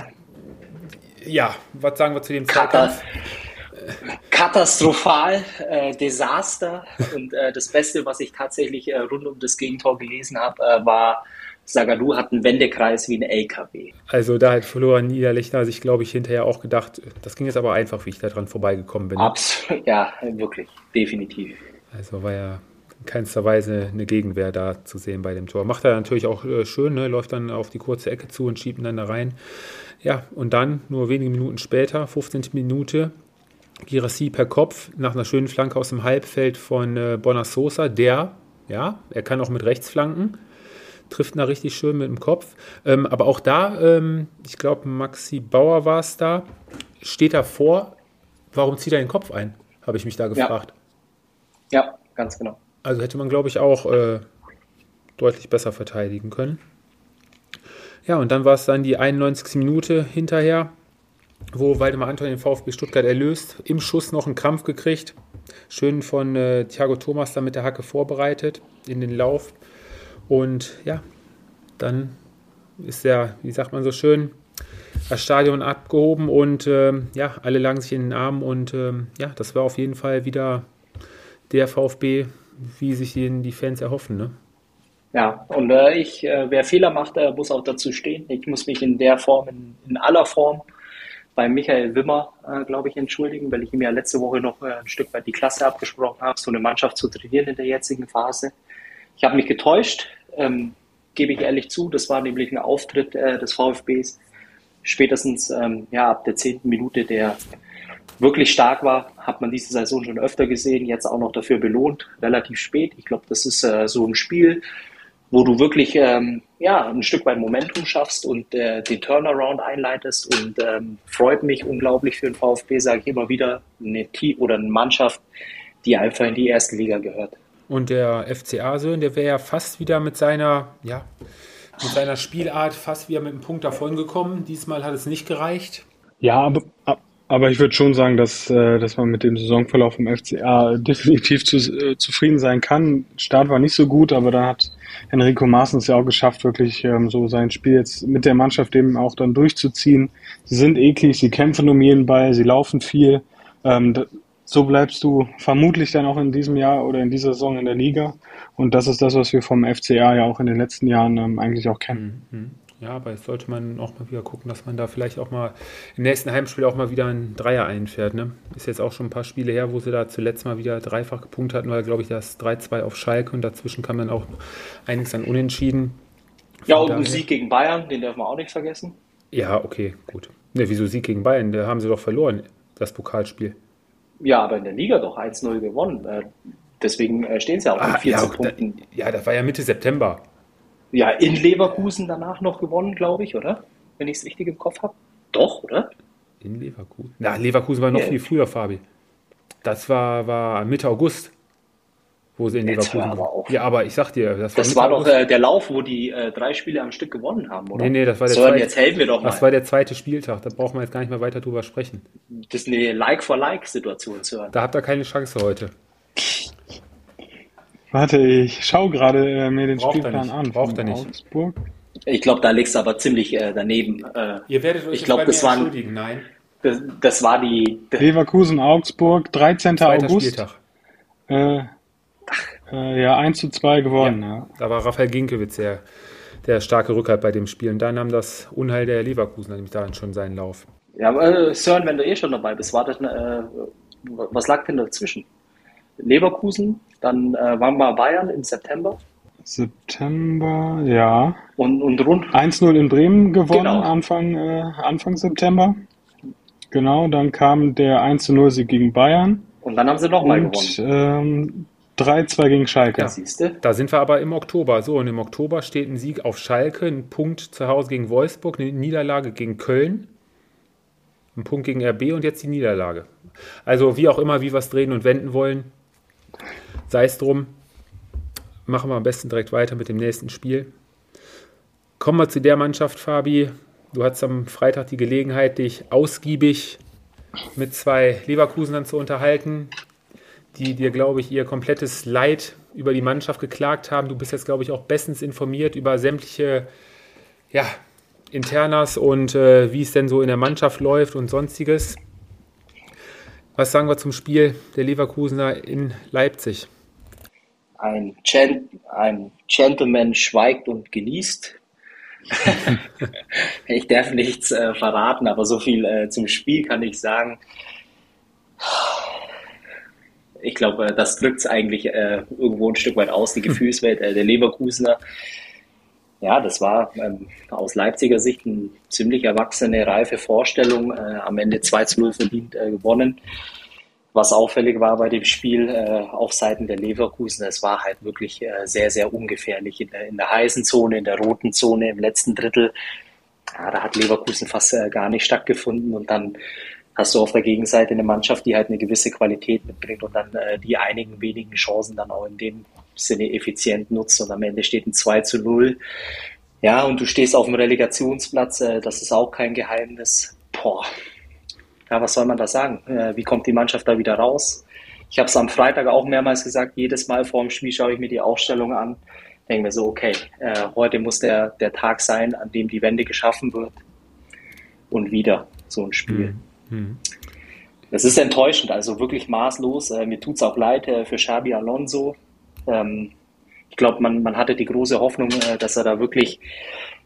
Ja, was sagen wir zu dem Zweikampf? Katastrophal, äh, Desaster. Und äh, das Beste, was ich tatsächlich äh, rund um das Gegentor gelesen habe, äh, war Sagadu hat einen Wendekreis wie ein LKW. Also da hat Florian Niederlechner sich, glaube ich, hinterher auch gedacht, das ging jetzt aber einfach, wie ich da dran vorbeigekommen bin. Absolut, ja, wirklich, definitiv. Also war ja keinster Weise eine Gegenwehr da zu sehen bei dem Tor. Macht er natürlich auch äh, schön, ne? läuft dann auf die kurze Ecke zu und schiebt ihn dann da rein. Ja, und dann, nur wenige Minuten später, 15. Minute, Girassi per Kopf nach einer schönen Flanke aus dem Halbfeld von äh, Bonasosa, der, ja, er kann auch mit rechts flanken, trifft da richtig schön mit dem Kopf. Ähm, aber auch da, ähm, ich glaube, Maxi Bauer war es da, steht da vor, warum zieht er den Kopf ein? Habe ich mich da gefragt. Ja, ja ganz genau. Also hätte man, glaube ich, auch äh, deutlich besser verteidigen können. Ja, und dann war es dann die 91. Minute hinterher, wo Waldemar Anton den VfB Stuttgart erlöst, im Schuss noch einen Krampf gekriegt. Schön von äh, Thiago Thomas da mit der Hacke vorbereitet in den Lauf. Und ja, dann ist ja, wie sagt man so schön, das Stadion abgehoben und äh, ja, alle lagen sich in den Arm und äh, ja, das war auf jeden Fall wieder der VfB, wie sich den die Fans erhoffen. Ne? Ja, und äh, ich, äh, wer Fehler macht, der muss auch dazu stehen. Ich muss mich in der Form, in, in aller Form bei Michael Wimmer, äh, glaube ich, entschuldigen, weil ich ihm ja letzte Woche noch äh, ein Stück weit die Klasse abgesprochen habe, so eine Mannschaft zu trainieren in der jetzigen Phase. Ich habe mich getäuscht. Ähm, gebe ich ehrlich zu. Das war nämlich ein Auftritt äh, des VfBs. Spätestens ähm, ja, ab der zehnten Minute, der wirklich stark war, hat man diese Saison schon öfter gesehen, jetzt auch noch dafür belohnt, relativ spät. Ich glaube, das ist äh, so ein Spiel, wo du wirklich ähm, ja, ein Stück weit Momentum schaffst und äh, den Turnaround einleitest und ähm, freut mich unglaublich für den VfB, sage ich immer wieder, eine Team oder eine Mannschaft, die einfach in die erste Liga gehört. Und der FCA Söhn, der wäre ja fast wieder mit seiner, ja, mit seiner Spielart fast wieder mit einem Punkt davongekommen. Diesmal hat es nicht gereicht. Ja, aber, aber ich würde schon sagen, dass, äh, dass man mit dem Saisonverlauf vom FCA definitiv zu, äh, zufrieden sein kann. Start war nicht so gut, aber da hat Enrico Maaßen ja auch geschafft, wirklich ähm, so sein Spiel jetzt mit der Mannschaft eben auch dann durchzuziehen. Sie sind eklig, sie kämpfen um jeden Ball, sie laufen viel. Ähm, so bleibst du vermutlich dann auch in diesem Jahr oder in dieser Saison in der Liga. Und das ist das, was wir vom FCA ja auch in den letzten Jahren ähm, eigentlich auch kennen. Mhm. Ja, aber jetzt sollte man auch mal wieder gucken, dass man da vielleicht auch mal im nächsten Heimspiel auch mal wieder ein Dreier einfährt. Ne? Ist jetzt auch schon ein paar Spiele her, wo sie da zuletzt mal wieder dreifach gepunktet hatten, weil, glaube ich, das 3-2 auf Schalke und dazwischen kam dann auch einiges an Unentschieden. Von ja, und ein Sieg gegen Bayern, den dürfen wir auch nicht vergessen. Ja, okay, gut. Ne, wieso Sieg gegen Bayern? Da haben sie doch verloren, das Pokalspiel. Ja, aber in der Liga doch 1-0 gewonnen. Äh, deswegen äh, stehen sie auch ah, mit 14 ja, Punkten. Da, ja, das war ja Mitte September ja, in Leverkusen danach noch gewonnen, glaube ich, oder? Wenn ich es richtig im Kopf habe. Doch, oder? In Leverkusen? Na, Leverkusen war noch yeah. viel früher, Fabi. Das war, war Mitte August, wo sie in Jetzt Leverkusen auch. Ja, aber ich sag dir, das war, das war doch äh, der Lauf, wo die äh, drei Spiele am Stück gewonnen haben, oder? Nee, nee, das war der Sören, zweite. Jetzt helfen wir doch mal. Das war der zweite Spieltag, da brauchen wir jetzt gar nicht mehr weiter drüber sprechen. Das ist eine Like-for-Like-Situation, Sören. Da habt ihr keine Chance heute. Warte, ich schaue gerade äh, mir den Braucht Spielplan an. Braucht er nicht. Augsburg. Ich glaube, da liegst du aber ziemlich äh, daneben. Äh, Ihr werdet euch ich glaube, das waren, Nein. Das, das, war die. Leverkusen, Augsburg, 13. Zweiter August. Spieltag. Äh, äh, ja, 1 zu 2 gewonnen. Ja, ja. Da war Raphael Ginkiewicz der, der starke Rückhalt bei dem Spiel. Und dann nahm das Unheil der Leverkusen nämlich daran schon seinen Lauf. Ja, aber äh, Sören, wenn du eh schon dabei bist, war das, äh, was lag denn dazwischen? Leverkusen, dann äh, waren wir Bayern im September. September, ja. Und, und rund. 1-0 in Bremen gewonnen, genau. Anfang, äh, Anfang September. Genau, dann kam der 1-0-Sieg gegen Bayern. Und dann haben sie nochmal gewonnen. Ähm, 3-2 gegen Schalke. Ja, siehste. Da sind wir aber im Oktober. So, und im Oktober steht ein Sieg auf Schalke, ein Punkt zu Hause gegen Wolfsburg, eine Niederlage gegen Köln, ein Punkt gegen RB und jetzt die Niederlage. Also wie auch immer, wie wir es drehen und wenden wollen, Sei es drum, machen wir am besten direkt weiter mit dem nächsten Spiel. Kommen wir zu der Mannschaft, Fabi. Du hattest am Freitag die Gelegenheit, dich ausgiebig mit zwei Leverkusenern zu unterhalten, die dir, glaube ich, ihr komplettes Leid über die Mannschaft geklagt haben. Du bist jetzt, glaube ich, auch bestens informiert über sämtliche ja, Internas und äh, wie es denn so in der Mannschaft läuft und sonstiges. Was sagen wir zum Spiel der Leverkusener in Leipzig? Ein, Gen ein Gentleman schweigt und genießt. ich darf nichts äh, verraten, aber so viel äh, zum Spiel kann ich sagen. Ich glaube, das drückt es eigentlich äh, irgendwo ein Stück weit aus, die Gefühlswelt äh, der Leverkusener ja, das war ähm, aus Leipziger Sicht eine ziemlich erwachsene, reife Vorstellung. Äh, am Ende 2 zu 0 verdient äh, gewonnen. Was auffällig war bei dem Spiel äh, auf Seiten der Leverkusen, es war halt wirklich äh, sehr, sehr ungefährlich in der, in der heißen Zone, in der roten Zone, im letzten Drittel. Ja, da hat Leverkusen fast äh, gar nicht stattgefunden und dann hast du auf der Gegenseite eine Mannschaft, die halt eine gewisse Qualität mitbringt und dann äh, die einigen wenigen Chancen dann auch in dem Sinne effizient nutzt und am Ende steht ein 2 zu 0. Ja, und du stehst auf dem Relegationsplatz, äh, das ist auch kein Geheimnis. Boah, ja, was soll man da sagen? Äh, wie kommt die Mannschaft da wieder raus? Ich habe es am Freitag auch mehrmals gesagt, jedes Mal vor dem Spiel schaue ich mir die Aufstellung an, denke mir so, okay, äh, heute muss der, der Tag sein, an dem die Wende geschaffen wird. Und wieder so ein Spiel. Mhm. Es ist enttäuschend, also wirklich maßlos. Äh, mir tut es auch leid äh, für Xabi Alonso. Ähm, ich glaube, man, man hatte die große Hoffnung, äh, dass er da wirklich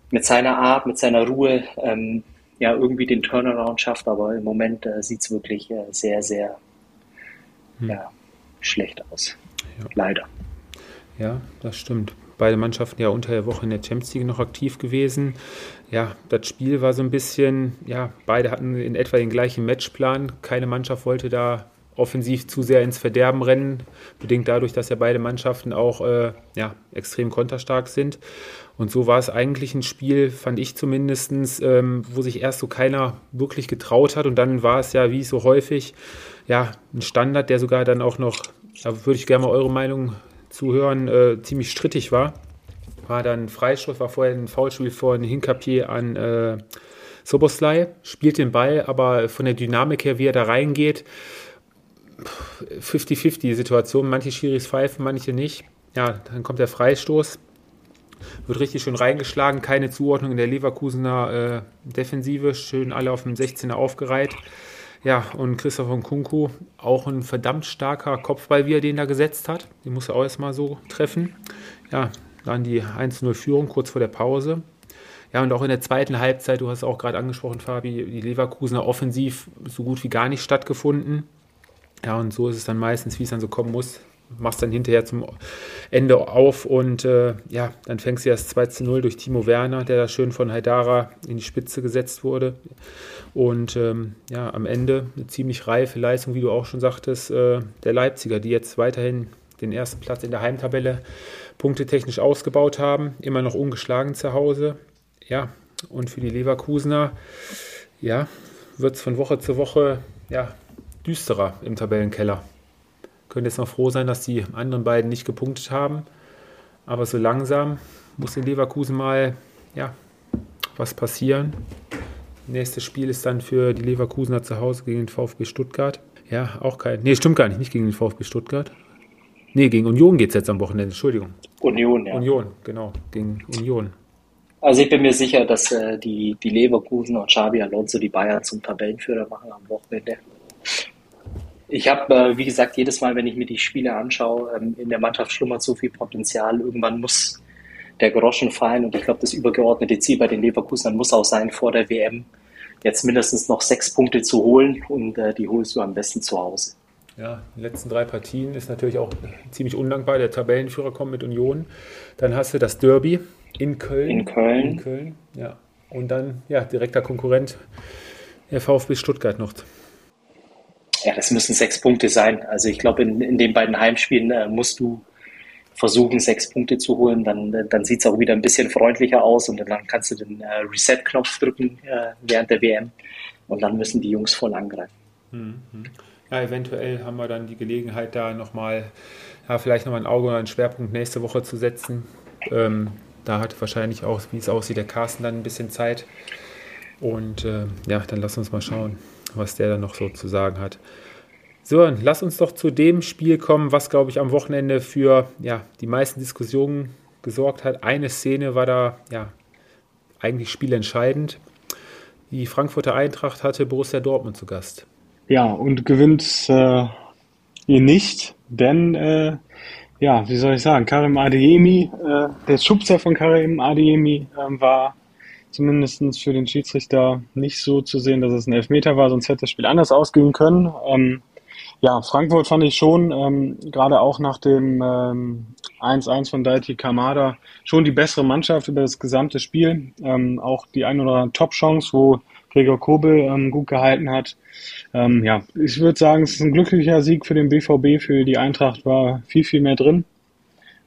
mit seiner Art, mit seiner Ruhe ähm, ja irgendwie den Turnaround schafft, aber im Moment äh, sieht es wirklich äh, sehr, sehr hm. ja, schlecht aus. Ja. Leider. Ja, das stimmt. Beide Mannschaften ja unter der Woche in der Champions League noch aktiv gewesen. Ja, das Spiel war so ein bisschen, ja, beide hatten in etwa den gleichen Matchplan. Keine Mannschaft wollte da offensiv zu sehr ins Verderben rennen, bedingt dadurch, dass ja beide Mannschaften auch äh, ja, extrem konterstark sind. Und so war es eigentlich ein Spiel, fand ich zumindest, ähm, wo sich erst so keiner wirklich getraut hat. Und dann war es ja, wie so häufig, ja, ein Standard, der sogar dann auch noch, da würde ich gerne mal eure Meinung zuhören, äh, ziemlich strittig war. War dann Freistoß, war vorher ein Foulspiel von Hinkapier an äh, Soboslai, spielt den Ball, aber von der Dynamik her, wie er da reingeht, 50-50 Situation. Manche Schiris pfeifen, manche nicht. Ja, dann kommt der Freistoß. Wird richtig schön reingeschlagen. Keine Zuordnung in der Leverkusener äh, Defensive. Schön alle auf dem 16er aufgereiht. Ja, und Christoph Kunku, auch ein verdammt starker Kopfball, wie er den da gesetzt hat. Den muss er auch erstmal so treffen. Ja, dann die 1-0-Führung kurz vor der Pause. Ja, und auch in der zweiten Halbzeit, du hast auch gerade angesprochen, Fabi, die Leverkusener offensiv so gut wie gar nicht stattgefunden. Ja, und so ist es dann meistens, wie es dann so kommen muss. Machst dann hinterher zum Ende auf und äh, ja, dann fängst du erst 2 zu 0 durch Timo Werner, der da schön von Haidara in die Spitze gesetzt wurde. Und ähm, ja, am Ende eine ziemlich reife Leistung, wie du auch schon sagtest, äh, der Leipziger, die jetzt weiterhin den ersten Platz in der Heimtabelle punktetechnisch ausgebaut haben, immer noch ungeschlagen zu Hause. Ja, und für die Leverkusener, ja, wird es von Woche zu Woche ja, düsterer im Tabellenkeller. Können jetzt noch froh sein, dass die anderen beiden nicht gepunktet haben. Aber so langsam muss in Leverkusen mal ja, was passieren. Nächstes Spiel ist dann für die Leverkusener zu Hause gegen den VfB Stuttgart. Ja, auch kein. Nee, stimmt gar nicht, nicht gegen den VfB Stuttgart. Nee, gegen Union geht es jetzt am Wochenende, Entschuldigung. Union, ja. Union, genau, gegen Union. Also ich bin mir sicher, dass äh, die, die Leverkusen und Xabi Alonso die Bayern zum Tabellenführer machen am Wochenende. Ich habe, äh, wie gesagt, jedes Mal, wenn ich mir die Spiele anschaue, ähm, in der Mannschaft schlummert so viel Potenzial. Irgendwann muss der Groschen fallen und ich glaube, das übergeordnete Ziel bei den Leverkusenern muss auch sein, vor der WM jetzt mindestens noch sechs Punkte zu holen und äh, die holst du am besten zu Hause. Ja, die letzten drei Partien ist natürlich auch ziemlich undankbar. Der Tabellenführer kommt mit Union. Dann hast du das Derby in Köln. In Köln. In Köln, ja. Und dann, ja, direkter Konkurrent, der VfB Stuttgart noch ja, das müssen sechs Punkte sein. Also ich glaube, in, in den beiden Heimspielen äh, musst du versuchen, sechs Punkte zu holen. Dann, äh, dann sieht es auch wieder ein bisschen freundlicher aus und dann kannst du den äh, Reset-Knopf drücken äh, während der WM und dann müssen die Jungs voll angreifen. Mhm. Ja, eventuell haben wir dann die Gelegenheit, da nochmal, ja, vielleicht nochmal ein Auge oder einen Schwerpunkt nächste Woche zu setzen. Ähm, da hat wahrscheinlich auch, wie es aussieht, der Carsten dann ein bisschen Zeit. Und äh, ja, dann lass uns mal schauen was der dann noch so zu sagen hat. So, lass uns doch zu dem Spiel kommen, was, glaube ich, am Wochenende für ja, die meisten Diskussionen gesorgt hat. Eine Szene war da ja, eigentlich spielentscheidend. Die Frankfurter Eintracht hatte Borussia Dortmund zu Gast. Ja, und gewinnt äh, ihr nicht, denn, äh, ja, wie soll ich sagen, Karim Adeyemi, äh, der Schubser von Karim Adeyemi äh, war zumindest für den Schiedsrichter nicht so zu sehen, dass es ein Elfmeter war, sonst hätte das Spiel anders ausgehen können. Ähm, ja, Frankfurt fand ich schon, ähm, gerade auch nach dem ähm, 1-1 von Daiti Kamada, schon die bessere Mannschaft über das gesamte Spiel. Ähm, auch die ein oder andere Top-Chance, wo Gregor Kobel ähm, gut gehalten hat. Ähm, ja, ich würde sagen, es ist ein glücklicher Sieg für den BVB, für die Eintracht war viel, viel mehr drin.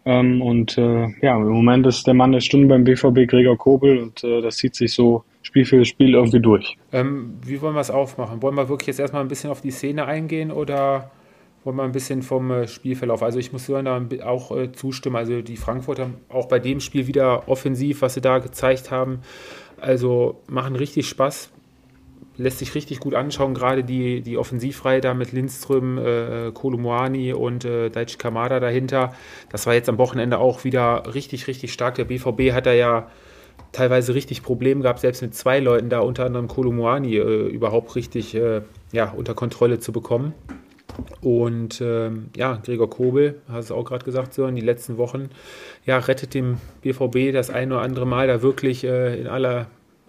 Ähm, und äh, ja, im Moment ist der Mann der Stunde beim BVB Gregor Kobel und äh, das zieht sich so Spiel für Spiel irgendwie durch. Ähm, wie wollen wir es aufmachen? Wollen wir wirklich jetzt erstmal ein bisschen auf die Szene eingehen oder wollen wir ein bisschen vom äh, Spielverlauf? Also ich muss Sören da auch äh, zustimmen. Also die Frankfurter auch bei dem Spiel wieder offensiv, was sie da gezeigt haben. Also machen richtig Spaß lässt sich richtig gut anschauen, gerade die, die Offensivreihe da mit Lindström, äh, Kolumuani und äh, Daichi Kamada dahinter. Das war jetzt am Wochenende auch wieder richtig, richtig stark. Der BVB hat da ja teilweise richtig Probleme gehabt, selbst mit zwei Leuten da, unter anderem Kolumuani, äh, überhaupt richtig äh, ja, unter Kontrolle zu bekommen. Und ähm, ja, Gregor Kobel, hast du auch gerade gesagt, in den letzten Wochen, ja, rettet dem BVB das ein oder andere Mal da wirklich äh, in aller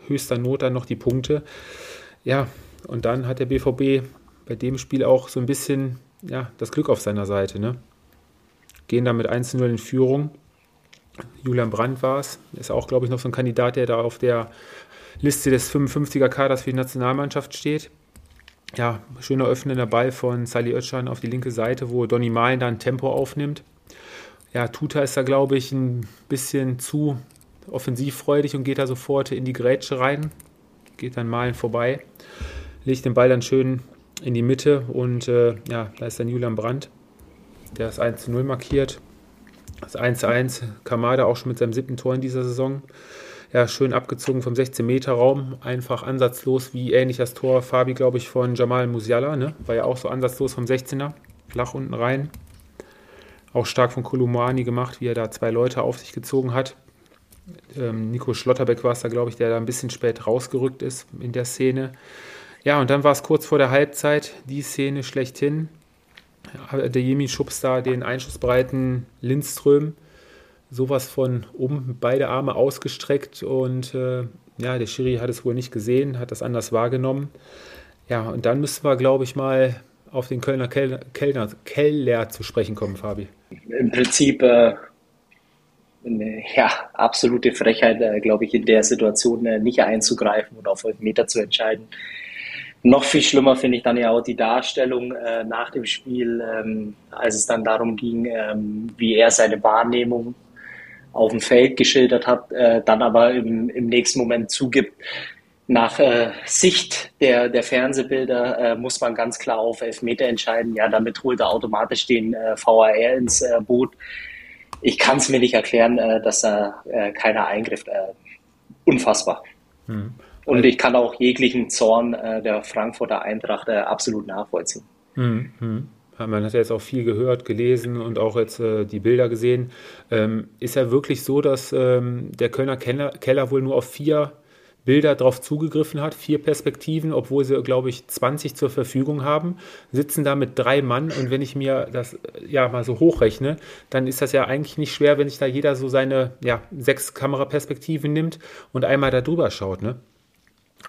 höchster Not dann noch die Punkte. Ja, und dann hat der BVB bei dem Spiel auch so ein bisschen ja, das Glück auf seiner Seite. Ne? Gehen damit 1-0 in Führung. Julian Brandt war es. Ist auch, glaube ich, noch so ein Kandidat, der da auf der Liste des 55er Kaders für die Nationalmannschaft steht. Ja, schöner öffnender Ball von Sally Özcan auf die linke Seite, wo Donny Malen dann Tempo aufnimmt. Ja, Tuta ist da, glaube ich, ein bisschen zu offensivfreudig und geht da sofort in die Grätsche rein. Geht dann Malen vorbei, legt den Ball dann schön in die Mitte und äh, ja, da ist dann Julian Brandt, der das 1 zu 0 markiert. Das 1 zu 1, Kamada auch schon mit seinem siebten Tor in dieser Saison. Ja, schön abgezogen vom 16-Meter-Raum, einfach ansatzlos, wie ähnlich das Tor Fabi, glaube ich, von Jamal Musiala, ne? War ja auch so ansatzlos vom 16er, flach unten rein. Auch stark von Kolumani gemacht, wie er da zwei Leute auf sich gezogen hat. Ähm, Nico Schlotterbeck war es da, glaube ich, der da ein bisschen spät rausgerückt ist in der Szene. Ja, und dann war es kurz vor der Halbzeit, die Szene schlechthin. Der Jemi schubst da den einschussbreiten Lindström sowas von um beide Arme ausgestreckt und äh, ja, der Schiri hat es wohl nicht gesehen, hat das anders wahrgenommen. Ja, und dann müssen wir, glaube ich, mal auf den Kölner Kellner, Keller zu sprechen kommen, Fabi. Im Prinzip äh, eine ja, absolute Frechheit, äh, glaube ich, in der Situation äh, nicht einzugreifen und auf Meter zu entscheiden. Noch viel schlimmer finde ich dann ja auch die Darstellung äh, nach dem Spiel, ähm, als es dann darum ging, ähm, wie er seine Wahrnehmung auf dem Feld geschildert hat, äh, dann aber im, im nächsten Moment zugibt, nach äh, Sicht der, der Fernsehbilder äh, muss man ganz klar auf Elfmeter entscheiden. Ja, damit holt er automatisch den äh, VAR ins äh, Boot. Ich kann es mir nicht erklären, dass da keiner eingriff. Unfassbar. Hm. Und ich kann auch jeglichen Zorn äh, der Frankfurter Eintracht äh, absolut nachvollziehen. Hm, hm. Man hat ja jetzt auch viel gehört, gelesen und auch jetzt äh, die Bilder gesehen. Ähm, ist ja wirklich so, dass ähm, der Kölner Keller, Keller, wohl nur auf vier Bilder drauf zugegriffen hat, vier Perspektiven, obwohl sie, glaube ich, 20 zur Verfügung haben, sitzen da mit drei Mann und wenn ich mir das äh, ja mal so hochrechne, dann ist das ja eigentlich nicht schwer, wenn sich da jeder so seine ja, sechs Kameraperspektiven nimmt und einmal da drüber schaut, ne?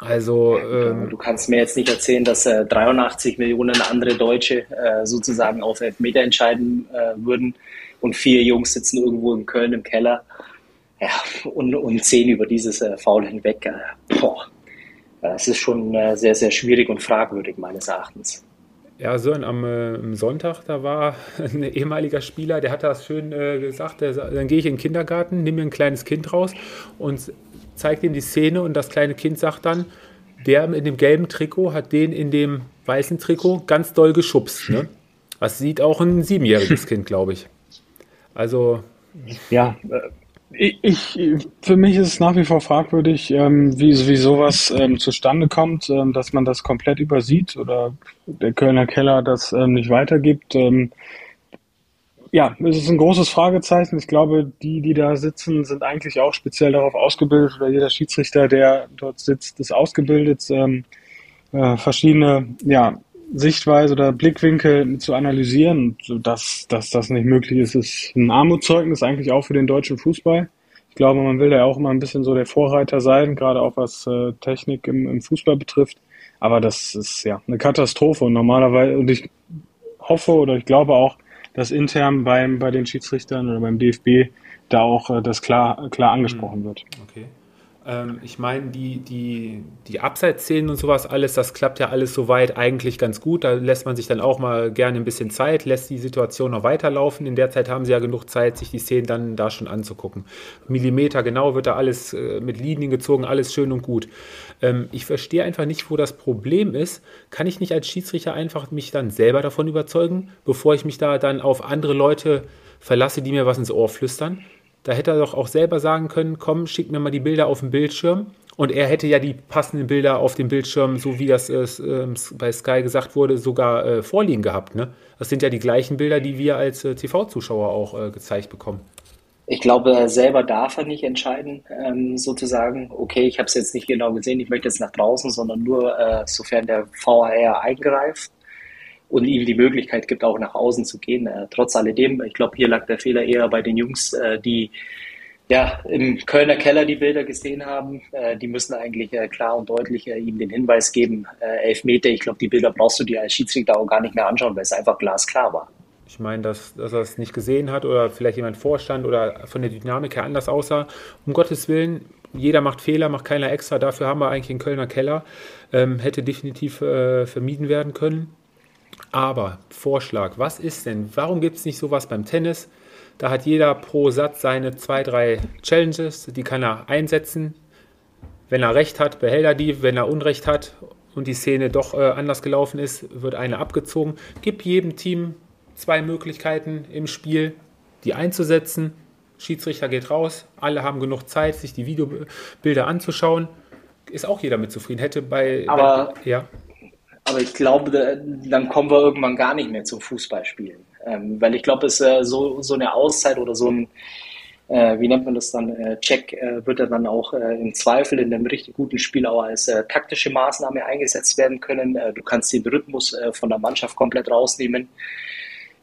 Also ähm, du kannst mir jetzt nicht erzählen, dass äh, 83 Millionen andere Deutsche äh, sozusagen auf Elfmeter entscheiden äh, würden und vier Jungs sitzen irgendwo in Köln im Keller ja, und, und zehn über dieses äh, Foul hinweg. Äh, boah, das ist schon äh, sehr, sehr schwierig und fragwürdig meines Erachtens. Ja, so am, äh, Sonntag, da war ein ehemaliger Spieler, der hat das schön äh, gesagt, der, dann gehe ich in den Kindergarten, nehme mir ein kleines Kind raus und zeigt ihm die Szene und das kleine Kind sagt dann, der in dem gelben Trikot hat den in dem weißen Trikot ganz doll geschubst. Ne? Das sieht auch ein siebenjähriges Kind, glaube ich. Also. Ja, ich, für mich ist es nach wie vor fragwürdig, ähm, wie, wie sowas ähm, zustande kommt, ähm, dass man das komplett übersieht oder der Kölner Keller das nicht weitergibt. Ja, es ist ein großes Fragezeichen. Ich glaube, die, die da sitzen, sind eigentlich auch speziell darauf ausgebildet oder jeder Schiedsrichter, der dort sitzt, ist ausgebildet, ähm, äh, verschiedene ja, Sichtweise oder Blickwinkel zu analysieren. Dass, dass das nicht möglich ist, ist ein Armutszeugnis eigentlich auch für den deutschen Fußball. Ich glaube, man will da auch immer ein bisschen so der Vorreiter sein, gerade auch was äh, Technik im, im Fußball betrifft. Aber das ist ja eine Katastrophe und normalerweise, und ich hoffe oder ich glaube auch, dass intern beim, bei den Schiedsrichtern oder beim DFB da auch äh, das klar, klar angesprochen wird. Okay. Ähm, ich meine, die, die, die Abseitsszenen und sowas alles, das klappt ja alles soweit eigentlich ganz gut. Da lässt man sich dann auch mal gerne ein bisschen Zeit, lässt die Situation noch weiterlaufen. In der Zeit haben sie ja genug Zeit, sich die Szenen dann da schon anzugucken. Millimeter genau wird da alles äh, mit Linien gezogen, alles schön und gut. Ähm, ich verstehe einfach nicht, wo das Problem ist. Kann ich nicht als Schiedsrichter einfach mich dann selber davon überzeugen, bevor ich mich da dann auf andere Leute verlasse, die mir was ins Ohr flüstern? Da hätte er doch auch selber sagen können, komm, schick mir mal die Bilder auf den Bildschirm. Und er hätte ja die passenden Bilder auf dem Bildschirm, so wie das äh, bei Sky gesagt wurde, sogar äh, vorliegen gehabt. Ne? Das sind ja die gleichen Bilder, die wir als äh, TV-Zuschauer auch äh, gezeigt bekommen. Ich glaube, selber darf er nicht entscheiden, ähm, sozusagen, okay, ich habe es jetzt nicht genau gesehen, ich möchte jetzt nach draußen, sondern nur, äh, sofern der VAR eingreift und ihm die Möglichkeit gibt, auch nach außen zu gehen. Äh, trotz alledem, ich glaube, hier lag der Fehler eher bei den Jungs, äh, die ja im Kölner Keller die Bilder gesehen haben. Äh, die müssen eigentlich äh, klar und deutlich äh, ihm den Hinweis geben, äh, elf Meter. Ich glaube, die Bilder brauchst du dir als Schiedsrichter auch gar nicht mehr anschauen, weil es einfach glasklar war. Ich meine, dass, dass er es nicht gesehen hat oder vielleicht jemand vorstand oder von der Dynamik her anders aussah. Um Gottes Willen, jeder macht Fehler, macht keiner extra. Dafür haben wir eigentlich einen Kölner Keller. Ähm, hätte definitiv äh, vermieden werden können. Aber Vorschlag, was ist denn? Warum gibt es nicht sowas beim Tennis? Da hat jeder pro Satz seine zwei, drei Challenges, die kann er einsetzen. Wenn er recht hat, behält er die. Wenn er Unrecht hat und die Szene doch äh, anders gelaufen ist, wird eine abgezogen. Gib jedem Team zwei Möglichkeiten im Spiel, die einzusetzen. Schiedsrichter geht raus, alle haben genug Zeit, sich die Videobilder anzuschauen. Ist auch jeder mit zufrieden. Hätte bei. Aber, bei, ja. aber ich glaube, dann kommen wir irgendwann gar nicht mehr zum Fußballspielen. Ähm, weil ich glaube, es äh, so, so eine Auszeit oder so ein, äh, wie nennt man das dann, äh, Check, äh, wird er dann auch äh, im Zweifel in einem richtig guten Spiel auch als äh, taktische Maßnahme eingesetzt werden können. du kannst den Rhythmus von der Mannschaft komplett rausnehmen.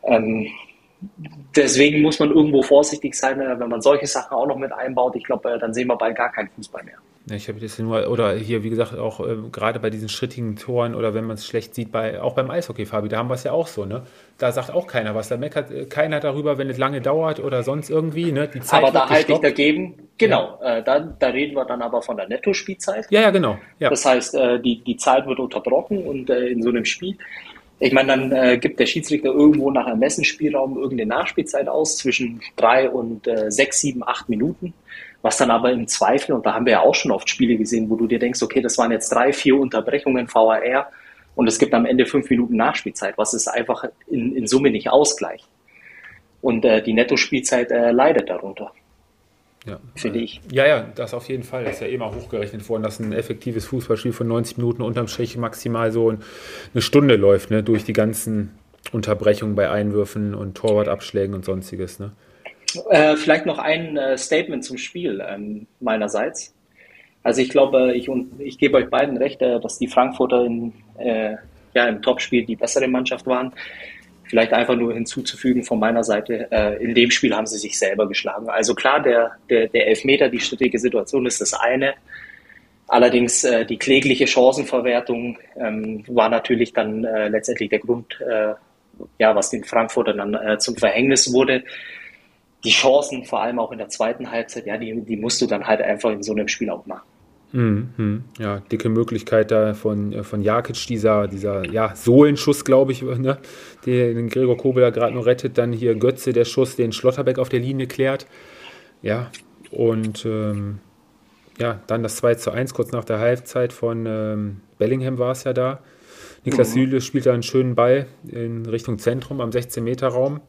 Ähm, deswegen muss man irgendwo vorsichtig sein, wenn man solche Sachen auch noch mit einbaut. Ich glaube, dann sehen wir bald gar keinen Fußball mehr. Ich habe das nur, oder hier, wie gesagt, auch äh, gerade bei diesen schrittigen Toren oder wenn man es schlecht sieht, bei, auch beim Eishockey, Fabi, da haben wir es ja auch so, ne? Da sagt auch keiner was. Da meckert äh, keiner darüber, wenn es lange dauert oder sonst irgendwie, ne? Die Zeit aber da halte ich dagegen, genau, ja. äh, da, da reden wir dann aber von der Nettospielzeit. Ja, ja, genau. Ja. Das heißt, äh, die, die Zeit wird unterbrochen und äh, in so einem Spiel. Ich meine, dann äh, gibt der Schiedsrichter irgendwo nach Ermessensspielraum irgendeine Nachspielzeit aus zwischen drei und äh, sechs, sieben, acht Minuten was dann aber im Zweifel, und da haben wir ja auch schon oft Spiele gesehen, wo du dir denkst, okay, das waren jetzt drei, vier Unterbrechungen VAR und es gibt am Ende fünf Minuten Nachspielzeit, was es einfach in, in Summe nicht ausgleicht. Und äh, die Nettospielzeit äh, leidet darunter. Ja, finde ich. Ja, ja, das auf jeden Fall. Das ist ja immer hochgerechnet worden, dass ein effektives Fußballspiel von 90 Minuten unterm Strich maximal so eine Stunde läuft, ne, durch die ganzen Unterbrechungen bei Einwürfen und Torwartabschlägen und sonstiges. Ne? Äh, vielleicht noch ein äh, Statement zum Spiel ähm, meinerseits. Also ich glaube, ich, ich gebe euch beiden recht, äh, dass die Frankfurter in, äh, ja, im Topspiel die bessere Mannschaft waren. Vielleicht einfach nur hinzuzufügen von meiner Seite, äh, in dem Spiel haben sie sich selber geschlagen. Also klar, der, der, der Elfmeter, die strittige Situation ist das eine. Allerdings äh, die klägliche Chancenverwertung ähm, war natürlich dann äh, letztendlich der Grund, äh, ja, was den Frankfurtern dann äh, zum Verhängnis wurde die Chancen, vor allem auch in der zweiten Halbzeit, ja, die, die musst du dann halt einfach in so einem Spiel auch machen. Mhm, ja, dicke Möglichkeit da von, äh, von Jakic, dieser, dieser ja, Sohlenschuss, glaube ich, ne, den Gregor Kobel gerade noch rettet. Dann hier Götze, der Schuss, den Schlotterbeck auf der Linie klärt. Ja, und ähm, ja, dann das 2 zu 1 kurz nach der Halbzeit von ähm, Bellingham war es ja da. Niklas mhm. Süle spielt da einen schönen Ball in Richtung Zentrum am 16-Meter-Raum.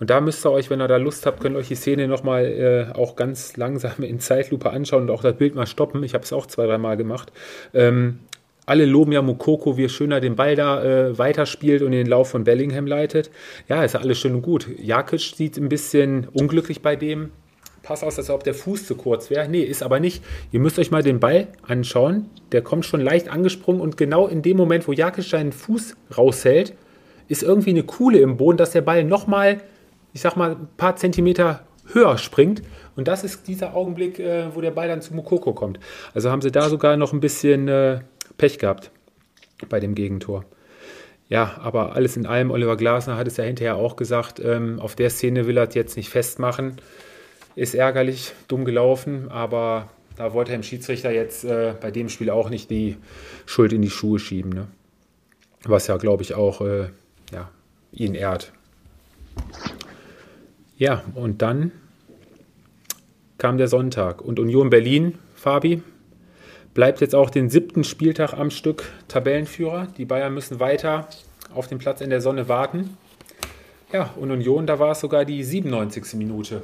Und da müsst ihr euch, wenn ihr da Lust habt, könnt euch die Szene nochmal äh, auch ganz langsam in Zeitlupe anschauen und auch das Bild mal stoppen. Ich habe es auch zwei, dreimal gemacht. Ähm, alle loben ja Mukoko, wie er den Ball da äh, weiterspielt und den Lauf von Bellingham leitet. Ja, ist ja alles schön und gut. Jakic sieht ein bisschen unglücklich bei dem Pass aus, als ob der Fuß zu kurz wäre. Nee, ist aber nicht. Ihr müsst euch mal den Ball anschauen. Der kommt schon leicht angesprungen und genau in dem Moment, wo Jakic seinen Fuß raushält, ist irgendwie eine Kuhle im Boden, dass der Ball nochmal, ich sag mal, ein paar Zentimeter höher springt. Und das ist dieser Augenblick, äh, wo der Ball dann zu Mukoko kommt. Also haben sie da sogar noch ein bisschen äh, Pech gehabt bei dem Gegentor. Ja, aber alles in allem, Oliver Glasner hat es ja hinterher auch gesagt, ähm, auf der Szene will er jetzt nicht festmachen. Ist ärgerlich, dumm gelaufen, aber da wollte er dem Schiedsrichter jetzt äh, bei dem Spiel auch nicht die Schuld in die Schuhe schieben. Ne? Was ja, glaube ich, auch äh, ihn ehrt. Ja, und dann kam der Sonntag und Union Berlin, Fabi, bleibt jetzt auch den siebten Spieltag am Stück Tabellenführer. Die Bayern müssen weiter auf den Platz in der Sonne warten. Ja, und Union, da war es sogar die 97. Minute.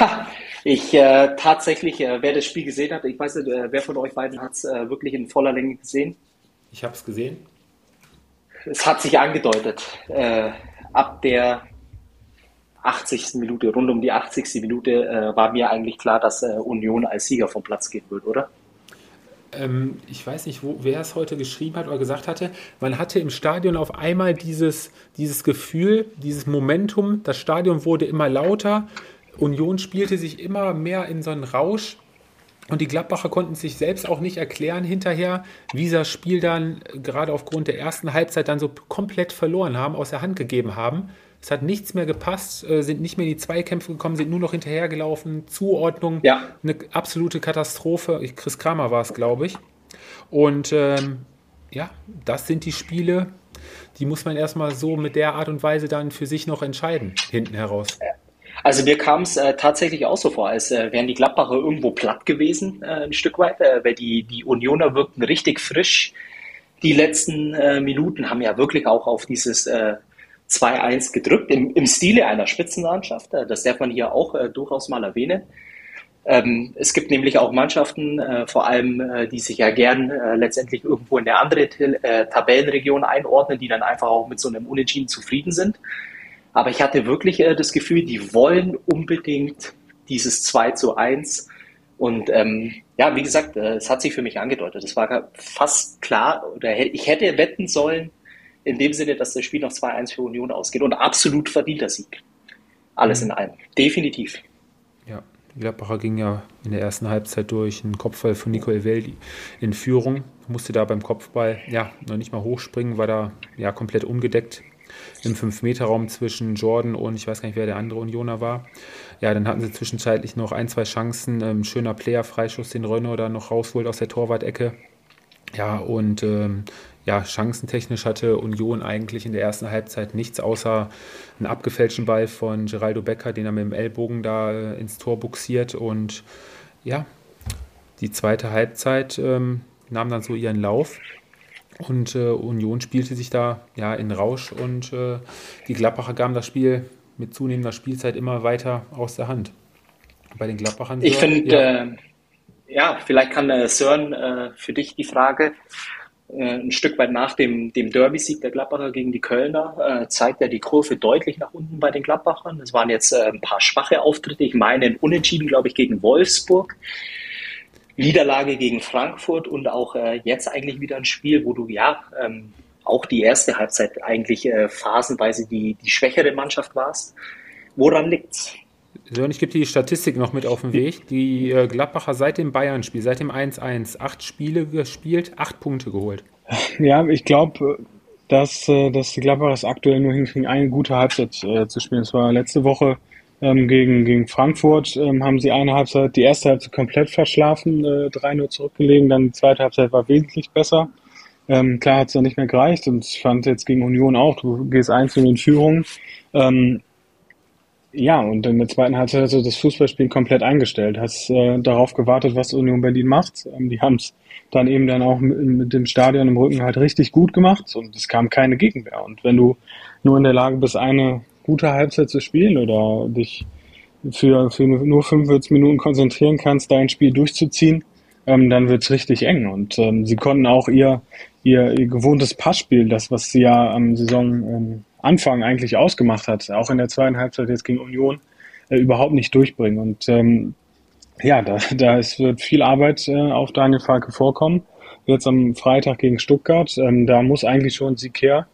Ha, ich äh, tatsächlich, äh, wer das Spiel gesehen hat, ich weiß nicht, äh, wer von euch beiden hat es äh, wirklich in voller Länge gesehen? Ich habe es gesehen es hat sich angedeutet. Äh, ab der 80. Minute, rund um die 80. Minute, äh, war mir eigentlich klar, dass äh, Union als Sieger vom Platz gehen wird, oder? Ähm, ich weiß nicht, wo, wer es heute geschrieben hat oder gesagt hatte. Man hatte im Stadion auf einmal dieses, dieses Gefühl, dieses Momentum. Das Stadion wurde immer lauter. Union spielte sich immer mehr in so einen Rausch Und die Gladbacher konnten sich selbst auch nicht erklären hinterher, wie sie das Spiel dann gerade aufgrund der ersten Halbzeit dann so komplett verloren haben, aus der Hand gegeben haben. Es hat nichts mehr gepasst, äh, sind nicht mehr in die Zweikämpfe gekommen, sind nur noch hinterhergelaufen. Zuordnung, ja. eine absolute Katastrophe. Chris Kramer war es, glaube ich. Und ähm, ja, das sind die Spiele, die muss man erstmal so mit der Art und Weise dann für sich noch entscheiden, hinten heraus. Also mir kam es äh, tatsächlich auch so vor, als äh, wären die Gladbacher irgendwo platt gewesen, äh, ein Stück weit, äh, weil die, die Unioner wirkten richtig frisch. Die letzten äh, Minuten haben ja wirklich auch auf dieses äh, 2-1 gedrückt, im, im Stile einer Spitzenmannschaft. Äh, das darf man hier auch äh, durchaus mal erwähnen. Ähm, es gibt nämlich auch Mannschaften, äh, vor allem, äh, die sich ja gern äh, letztendlich irgendwo in eine andere äh, Tabellenregion einordnen, die dann einfach auch mit so einem Unentschieden zufrieden sind. Aber ich hatte wirklich äh, das Gefühl, die wollen unbedingt dieses 2 zu 1. Und ähm, ja, wie gesagt, äh, es hat sich für mich angedeutet. Es war fast klar, oder ich hätte wetten sollen, in dem Sinne, dass das Spiel noch 2-1 für Union ausgeht. Und absolut verdienter Sieg. Alles mhm. in allem. Definitiv. Ja, Gladbacher ging ja in der ersten Halbzeit durch einen Kopfball von Nico Eveldi in Führung. Musste da beim Kopfball ja noch nicht mal hochspringen, war da ja komplett ungedeckt im 5-Meter-Raum zwischen Jordan und ich weiß gar nicht, wer der andere Unioner war. Ja, dann hatten sie zwischenzeitlich noch ein, zwei Chancen. Ähm, schöner Player-Freischuss, den Renault da noch rausholt aus der Torwart-Ecke. Ja, und ähm, ja, chancentechnisch hatte Union eigentlich in der ersten Halbzeit nichts außer einen abgefälschten Ball von Geraldo Becker, den er mit dem Ellbogen da äh, ins Tor buxiert. Und ja, die zweite Halbzeit ähm, nahm dann so ihren Lauf. Und äh, Union spielte sich da ja in Rausch und äh, die Gladbacher gaben das Spiel mit zunehmender Spielzeit immer weiter aus der Hand. Bei den Gladbachern. Ich finde, ja. Äh, ja. vielleicht kann äh, Sören äh, für dich die Frage äh, ein Stück weit nach dem, dem Derby-Sieg der Gladbacher gegen die Kölner zeigt er die Kurve deutlich nach unten bei den Gladbachern. Es waren jetzt ein paar schwache Auftritte. Ich meine, ein Unentschieden, glaube ich, gegen Wolfsburg. Niederlage gegen Frankfurt und auch äh, jetzt eigentlich wieder ein Spiel, wo du ja ähm, auch die erste Halbzeit eigentlich äh, phasenweise die, die schwächere Mannschaft warst. Woran liegt's? So, und ich gebe die Statistik noch mit auf den Weg. Die äh, Gladbacher seit dem Bayern-Spiel, seit dem 1-1, acht Spiele gespielt, acht Punkte geholt. Ja, ich glaube, dass, äh, dass die Gladbacher es aktuell nur hinkriegen, eine gute Halbzeit äh, zu spielen. Es war letzte Woche ähm, gegen, gegen Frankfurt ähm, haben sie eine Halbzeit, die erste Halbzeit komplett verschlafen, äh, 3-0 zurückgelegen, dann die zweite Halbzeit war wesentlich besser. Ähm, klar hat es dann nicht mehr gereicht und ich fand jetzt gegen Union auch, du gehst einzeln in Führung. Ähm, ja, und in der zweiten Halbzeit hast du das Fußballspiel komplett eingestellt, hast äh, darauf gewartet, was Union Berlin macht. Ähm, die haben es dann eben dann auch mit, mit, dem Stadion im Rücken halt richtig gut gemacht und es kam keine Gegenwehr. Und wenn du nur in der Lage bist, eine gute Halbzeit zu spielen oder dich für, für nur 45 Minuten konzentrieren kannst, dein Spiel durchzuziehen, ähm, dann wird's richtig eng. Und ähm, sie konnten auch ihr, ihr, ihr gewohntes Passspiel, das, was sie ja am Saisonanfang ähm, eigentlich ausgemacht hat, auch in der zweiten Halbzeit jetzt gegen Union, äh, überhaupt nicht durchbringen. Und ähm, ja, da, da ist, wird viel Arbeit äh, auf Daniel Falke vorkommen. Jetzt am Freitag gegen Stuttgart, ähm, da muss eigentlich schon Sieg her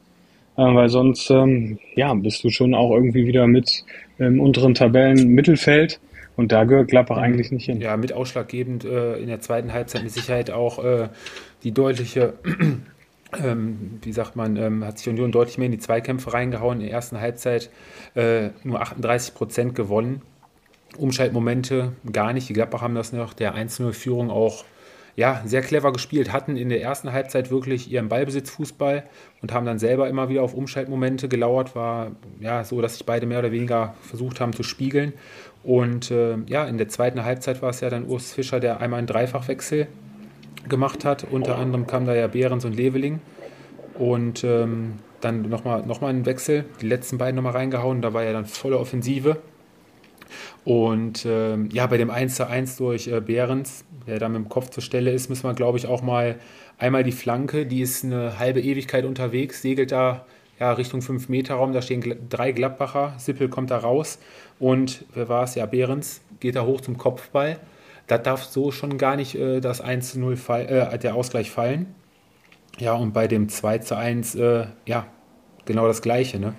weil sonst ähm, ja, bist du schon auch irgendwie wieder mit im unteren Tabellen Mittelfeld. Und da gehört Gladbach eigentlich nicht hin. Ja, mit ausschlaggebend äh, in der zweiten Halbzeit mit Sicherheit auch äh, die deutliche, ähm, wie sagt man, ähm, hat sich Union deutlich mehr in die Zweikämpfe reingehauen. In der ersten Halbzeit äh, nur 38 Prozent gewonnen. Umschaltmomente gar nicht. Die Gladbach haben das nach der 1-0-Führung auch ja, sehr clever gespielt, hatten in der ersten Halbzeit wirklich ihren Ballbesitzfußball und haben dann selber immer wieder auf Umschaltmomente gelauert. War ja so, dass sich beide mehr oder weniger versucht haben zu spiegeln. Und äh, ja, in der zweiten Halbzeit war es ja dann Urs Fischer, der einmal einen Dreifachwechsel gemacht hat. Unter anderem kam da ja Behrens und Leveling. Und ähm, dann nochmal noch mal einen Wechsel, die letzten beiden nochmal reingehauen. Da war ja dann volle Offensive. Und ähm, ja, bei dem 1 zu 1 durch äh, Behrens, der da mit dem Kopf zur Stelle ist, müssen wir, glaube ich, auch mal einmal die Flanke, die ist eine halbe Ewigkeit unterwegs, segelt da ja, Richtung 5-Meter-Raum, da stehen drei Gladbacher, Sippel kommt da raus und wer war es? Ja, Behrens geht da hoch zum Kopfball. Da darf so schon gar nicht äh, das 1 zu 0 fall, äh, der Ausgleich fallen. Ja, und bei dem 2 zu 1, äh, ja, genau das Gleiche, ne?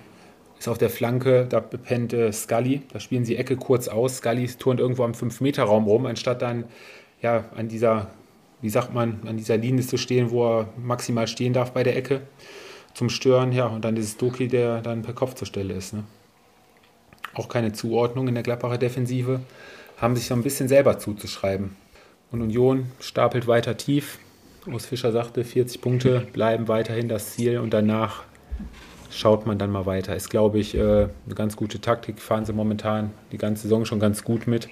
Ist auf der Flanke, da pennt äh, Scully, da spielen sie Ecke kurz aus, Scully turnt irgendwo am 5-Meter-Raum rum, anstatt dann ja, an dieser, wie sagt man, an dieser Linie zu stehen, wo er maximal stehen darf bei der Ecke zum Stören, ja, und dann dieses Doki, der dann per Kopf zur Stelle ist. Ne? Auch keine Zuordnung in der Gladbacher Defensive, haben sich so ein bisschen selber zuzuschreiben. Und Union stapelt weiter tief. Urs Fischer sagte, 40 Punkte bleiben weiterhin das Ziel und danach schaut man dann mal weiter. Ist, glaube ich, äh, eine ganz gute Taktik. Fahren sie momentan die ganze Saison schon ganz gut mit.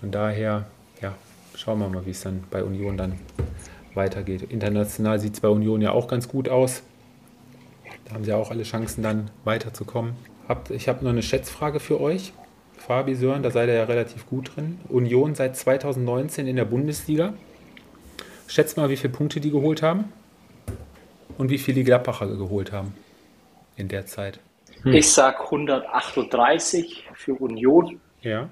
Von daher, ja, schauen wir mal, wie es dann bei Union dann weitergeht. International sieht es bei Union ja auch ganz gut aus. Da haben sie auch alle Chancen, dann weiterzukommen. Ich habe noch eine Schätzfrage für euch. Fabi Sören, da seid ihr ja relativ gut drin. Union seit 2019 in der Bundesliga. Schätzt mal, wie viele Punkte die geholt haben und wie viele die Gladbacher geholt haben in der Zeit. Hm. Ich sage 138 für Union. Ja.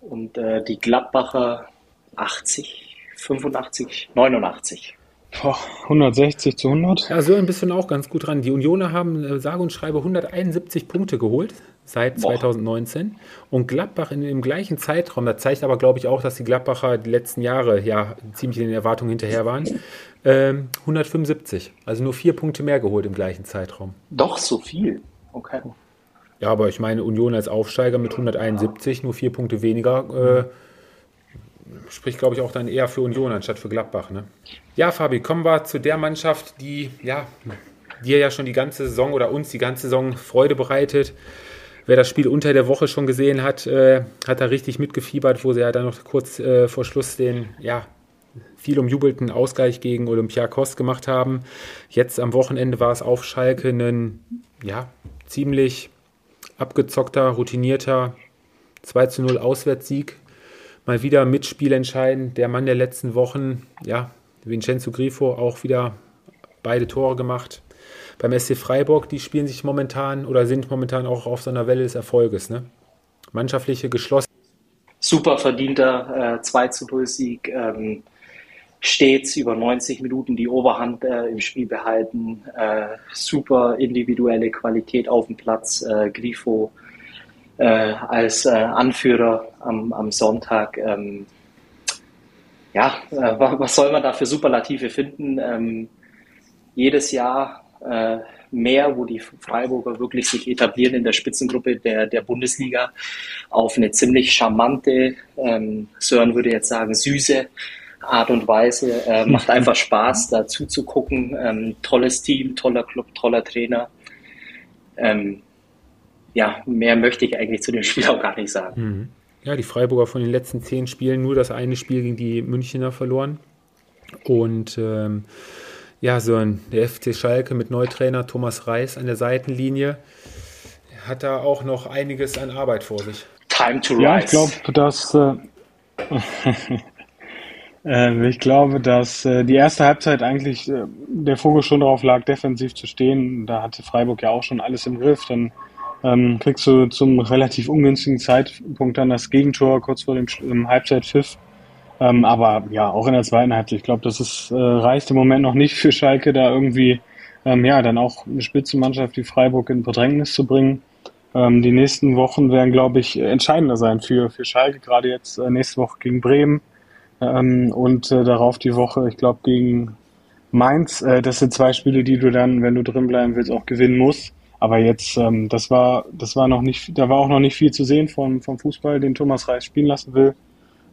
Und äh, die Gladbacher 80, 85, 89. Boah, 160 zu 100. Ja, so ein bisschen auch ganz gut dran. Die Unioner haben äh, sage und schreibe 171 Punkte geholt seit Boah. 2019 und Gladbach in dem gleichen Zeitraum, das zeigt aber glaube ich auch, dass die Gladbacher die letzten Jahre ja ziemlich in den Erwartungen hinterher waren, ähm, 175. Also nur vier Punkte mehr geholt im gleichen Zeitraum. Doch so viel. Okay. Ja, aber ich meine, Union als Aufsteiger mit 171, nur vier Punkte weniger. Äh, spricht, glaube ich, auch dann eher für Union anstatt für Gladbach. Ne? Ja, Fabi, kommen wir zu der Mannschaft, die ja, dir ja schon die ganze Saison oder uns die ganze Saison Freude bereitet. Wer das Spiel unter der Woche schon gesehen hat, äh, hat da richtig mitgefiebert, wo sie ja dann noch kurz äh, vor Schluss den ja, viel umjubelten Ausgleich gegen Olympiakos gemacht haben. Jetzt am Wochenende war es auf Schalke ein ja, ziemlich abgezockter, routinierter 2 zu 0 Auswärtssieg mal wieder Mitspiel entscheiden. Der Mann der letzten Wochen, ja, Vincenzo Grifo, auch wieder beide Tore gemacht. Beim SC Freiburg, die spielen sich momentan oder sind momentan auch auf so einer Welle des Erfolges. Ne? Mannschaftliche geschlossen. Super verdienter äh, 2 zu 0 Sieg. Ähm, stets über 90 Minuten die Oberhand äh, im Spiel behalten. Äh, super individuelle Qualität auf dem Platz. Äh, Grifo äh, als äh, Anführer am, am Sonntag. Ähm, ja, äh, was soll man da für Superlative finden? Ähm, jedes Jahr mehr, wo die Freiburger wirklich sich etablieren in der Spitzengruppe der, der Bundesliga auf eine ziemlich charmante, ähm, Sören würde jetzt sagen, süße Art und Weise. Äh, macht einfach Spaß, da zuzugucken. Ähm, tolles Team, toller Club, toller Trainer. Ähm, ja, mehr möchte ich eigentlich zu dem Spiel auch gar nicht sagen. Mhm. Ja, die Freiburger von den letzten zehn Spielen nur das eine Spiel gegen die Münchner verloren. Und ähm, ja, so ein, der FC Schalke mit Neutrainer Thomas Reis an der Seitenlinie hat da auch noch einiges an Arbeit vor sich. Time to rise. Ja, ich glaube, dass äh, äh, ich glaube, dass äh, die erste Halbzeit eigentlich äh, der Fokus schon darauf lag, defensiv zu stehen. Da hatte Freiburg ja auch schon alles im Griff. Dann ähm, kriegst du zum relativ ungünstigen Zeitpunkt dann das Gegentor kurz vor dem, dem Halbzeitpfiff. Ähm, aber ja, auch in der zweiten Halbzeit. Ich glaube, das ist, äh, reicht im Moment noch nicht für Schalke, da irgendwie ähm, ja dann auch eine Spitzenmannschaft wie Freiburg in Bedrängnis zu bringen. Ähm, die nächsten Wochen werden, glaube ich, entscheidender sein für, für Schalke, gerade jetzt äh, nächste Woche gegen Bremen ähm, und äh, darauf die Woche, ich glaube, gegen Mainz. Äh, das sind zwei Spiele, die du dann, wenn du drin bleiben willst, auch gewinnen musst. Aber jetzt, ähm, das war, das war noch nicht, da war auch noch nicht viel zu sehen vom, vom Fußball, den Thomas Reis spielen lassen will.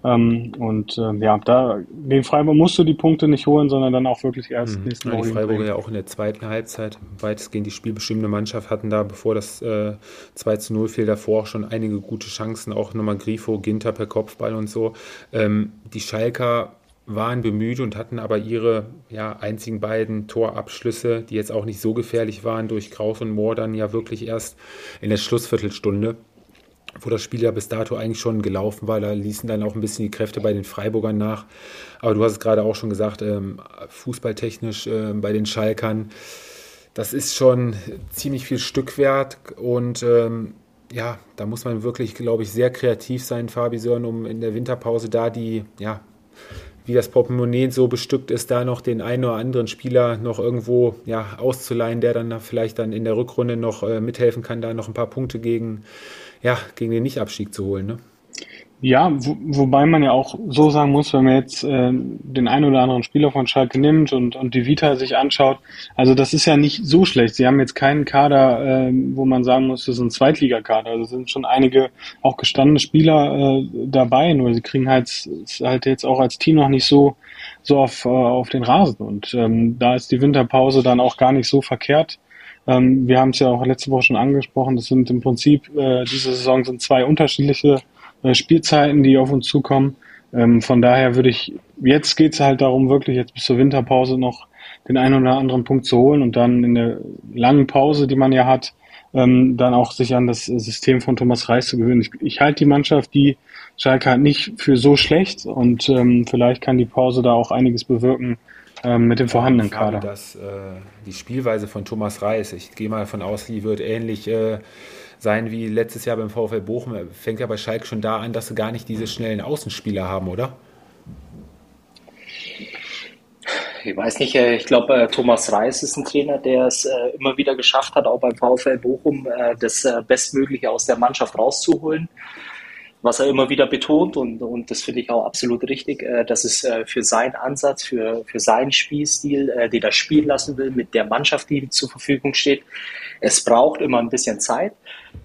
Ähm, und äh, ja, da gegen Freiburg musst du die Punkte nicht holen, sondern dann auch wirklich erst mhm. nächsten Woche. Die Freiburger ja auch in der zweiten Halbzeit weitestgehend die spielbestimmende Mannschaft hatten da, bevor das äh, 2 zu 0 fiel, davor auch schon einige gute Chancen, auch nochmal Grifo, Ginter per Kopfball und so. Ähm, die Schalker waren bemüht und hatten aber ihre ja, einzigen beiden Torabschlüsse, die jetzt auch nicht so gefährlich waren, durch Kraus und Mohr dann ja wirklich erst in der Schlussviertelstunde, wo das Spiel ja bis dato eigentlich schon gelaufen war. Da ließen dann auch ein bisschen die Kräfte bei den Freiburgern nach. Aber du hast es gerade auch schon gesagt, ähm, fußballtechnisch äh, bei den Schalkern, das ist schon ziemlich viel Stückwert und ähm, ja, da muss man wirklich, glaube ich, sehr kreativ sein, Fabi Sören, um in der Winterpause da die ja, wie das Portemonnaie so bestückt ist, da noch den einen oder anderen Spieler noch irgendwo ja, auszuleihen, der dann vielleicht dann in der Rückrunde noch äh, mithelfen kann, da noch ein paar Punkte gegen, ja, gegen den Nichtabstieg zu holen. Ne? Ja, wo, wobei man ja auch so sagen muss, wenn man jetzt äh, den einen oder anderen Spieler von Schalke nimmt und, und die Vita sich anschaut, also das ist ja nicht so schlecht. Sie haben jetzt keinen Kader, äh, wo man sagen muss, das ist ein Zweitligakader. Also sind schon einige auch gestandene Spieler äh, dabei, nur sie kriegen halt, halt jetzt auch als Team noch nicht so, so auf, äh, auf den Rasen. Und ähm, da ist die Winterpause dann auch gar nicht so verkehrt. Ähm, wir haben es ja auch letzte Woche schon angesprochen, das sind im Prinzip, äh, diese Saison sind zwei unterschiedliche äh, Spielzeiten, die auf uns zukommen. Ähm, von daher würde ich, jetzt geht es halt darum, wirklich jetzt bis zur Winterpause noch den einen oder anderen Punkt zu holen und dann in der langen Pause, die man ja hat, ähm, dann auch sich an das System von Thomas Reis zu gewöhnen. Ich, ich halte die Mannschaft, die Schalke hat, nicht für so schlecht und ähm, vielleicht kann die Pause da auch einiges bewirken ähm, mit dem vorhandenen Kader. Dass, äh, die Spielweise von Thomas Reis, ich gehe mal davon aus, die wird ähnlich äh, sein wie letztes Jahr beim VfL Bochum. Fängt ja bei Schalke schon da an, dass sie gar nicht diese schnellen Außenspieler haben, oder? Ich weiß nicht, äh, ich glaube, äh, Thomas Reis ist ein Trainer, der es äh, immer wieder geschafft hat, auch beim VfL Bochum das Bestmögliche aus der Mannschaft rauszuholen was er immer wieder betont und, und das finde ich auch absolut richtig, äh, dass es äh, für seinen Ansatz, für, für seinen Spielstil, äh, den er spielen lassen will, mit der Mannschaft, die ihm zur Verfügung steht, es braucht immer ein bisschen Zeit.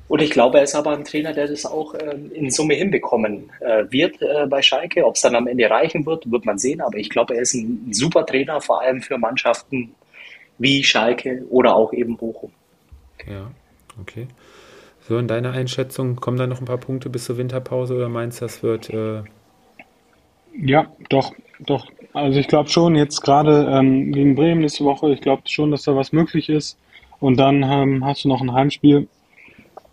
Und ich glaube, er ist aber ein Trainer, der das auch ähm, in Summe hinbekommen äh, wird äh, bei Schalke. Ob es dann am Ende reichen wird, wird man sehen. Aber ich glaube, er ist ein, ein super Trainer, vor allem für Mannschaften wie Schalke oder auch eben Bochum. Ja, okay. So, in deiner Einschätzung, kommen da noch ein paar Punkte bis zur Winterpause oder meinst du, das wird. Äh ja, doch, doch. Also ich glaube schon, jetzt gerade ähm, gegen Bremen nächste Woche, ich glaube schon, dass da was möglich ist. Und dann ähm, hast du noch ein Heimspiel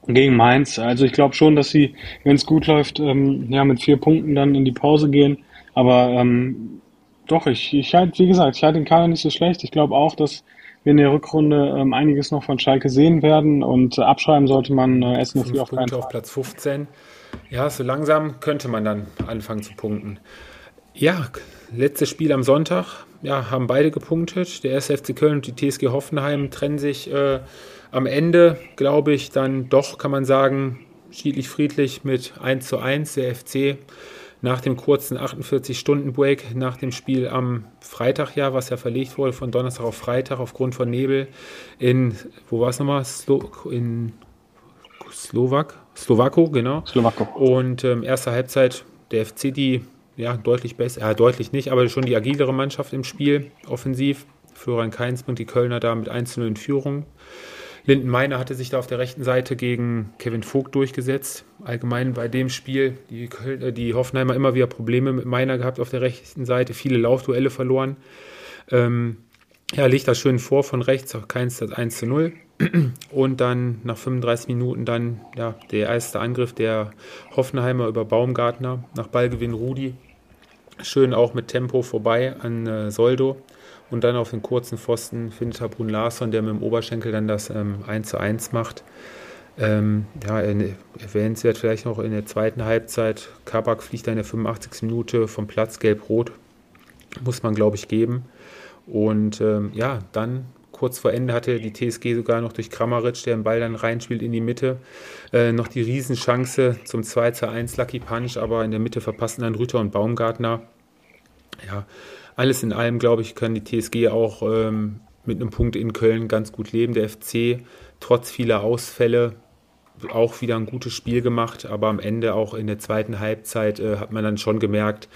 gegen Mainz. Also ich glaube schon, dass sie, wenn es gut läuft, ähm, ja, mit vier Punkten dann in die Pause gehen. Aber ähm, doch, ich, ich halte, wie gesagt, ich halte den Kader nicht so schlecht. Ich glaube auch, dass wir in der Rückrunde ähm, einiges noch von Schalke sehen werden und äh, abschreiben sollte man äh, Essen auf auf Punkte auf Platz 15. Ja, so langsam könnte man dann anfangen zu punkten. Ja, letztes Spiel am Sonntag. Ja, haben beide gepunktet. Der erste FC Köln und die TSG Hoffenheim trennen sich äh, am Ende, glaube ich, dann doch, kann man sagen, schiedlich friedlich mit 1 zu 1. Der FC nach dem kurzen 48-Stunden-Break nach dem Spiel am Freitag ja, was ja verlegt wurde von Donnerstag auf Freitag aufgrund von Nebel in, wo war es nochmal? Slo in Slowak? Slowako, genau. Slowako. Und ähm, erste Halbzeit der FC, die ja deutlich besser, äh, deutlich nicht, aber schon die agilere Mannschaft im Spiel, offensiv. Florian Kainz und die Kölner da mit 1 in Führung. Linden Meiner hatte sich da auf der rechten Seite gegen Kevin Vogt durchgesetzt. Allgemein bei dem Spiel, die, äh, die Hoffenheimer immer wieder Probleme mit Meiner gehabt auf der rechten Seite, viele Laufduelle verloren. Ähm, ja, legt das schön vor von rechts, auch keins das 1 zu 0. Und dann nach 35 Minuten dann ja, der erste Angriff der Hoffenheimer über Baumgartner nach Ballgewinn Rudi. Schön auch mit Tempo vorbei an äh, Soldo. Und dann auf den kurzen Pfosten findet Brun Larsson, der mit dem Oberschenkel dann das ähm, 1 zu 1 macht. Ähm, ja, erwähnenswert vielleicht noch in der zweiten Halbzeit. Kabak fliegt dann in der 85. Minute vom Platz gelb-rot. Muss man, glaube ich, geben. Und ähm, ja, dann kurz vor Ende hatte die TSG sogar noch durch Kramaric, der den Ball dann reinspielt in die Mitte, äh, noch die Riesenchance zum 2 zu 1 Lucky Punch, aber in der Mitte verpassen dann Rütter und Baumgartner. Ja, alles in allem, glaube ich, kann die TSG auch ähm, mit einem Punkt in Köln ganz gut leben. Der FC, trotz vieler Ausfälle, auch wieder ein gutes Spiel gemacht, aber am Ende auch in der zweiten Halbzeit äh, hat man dann schon gemerkt,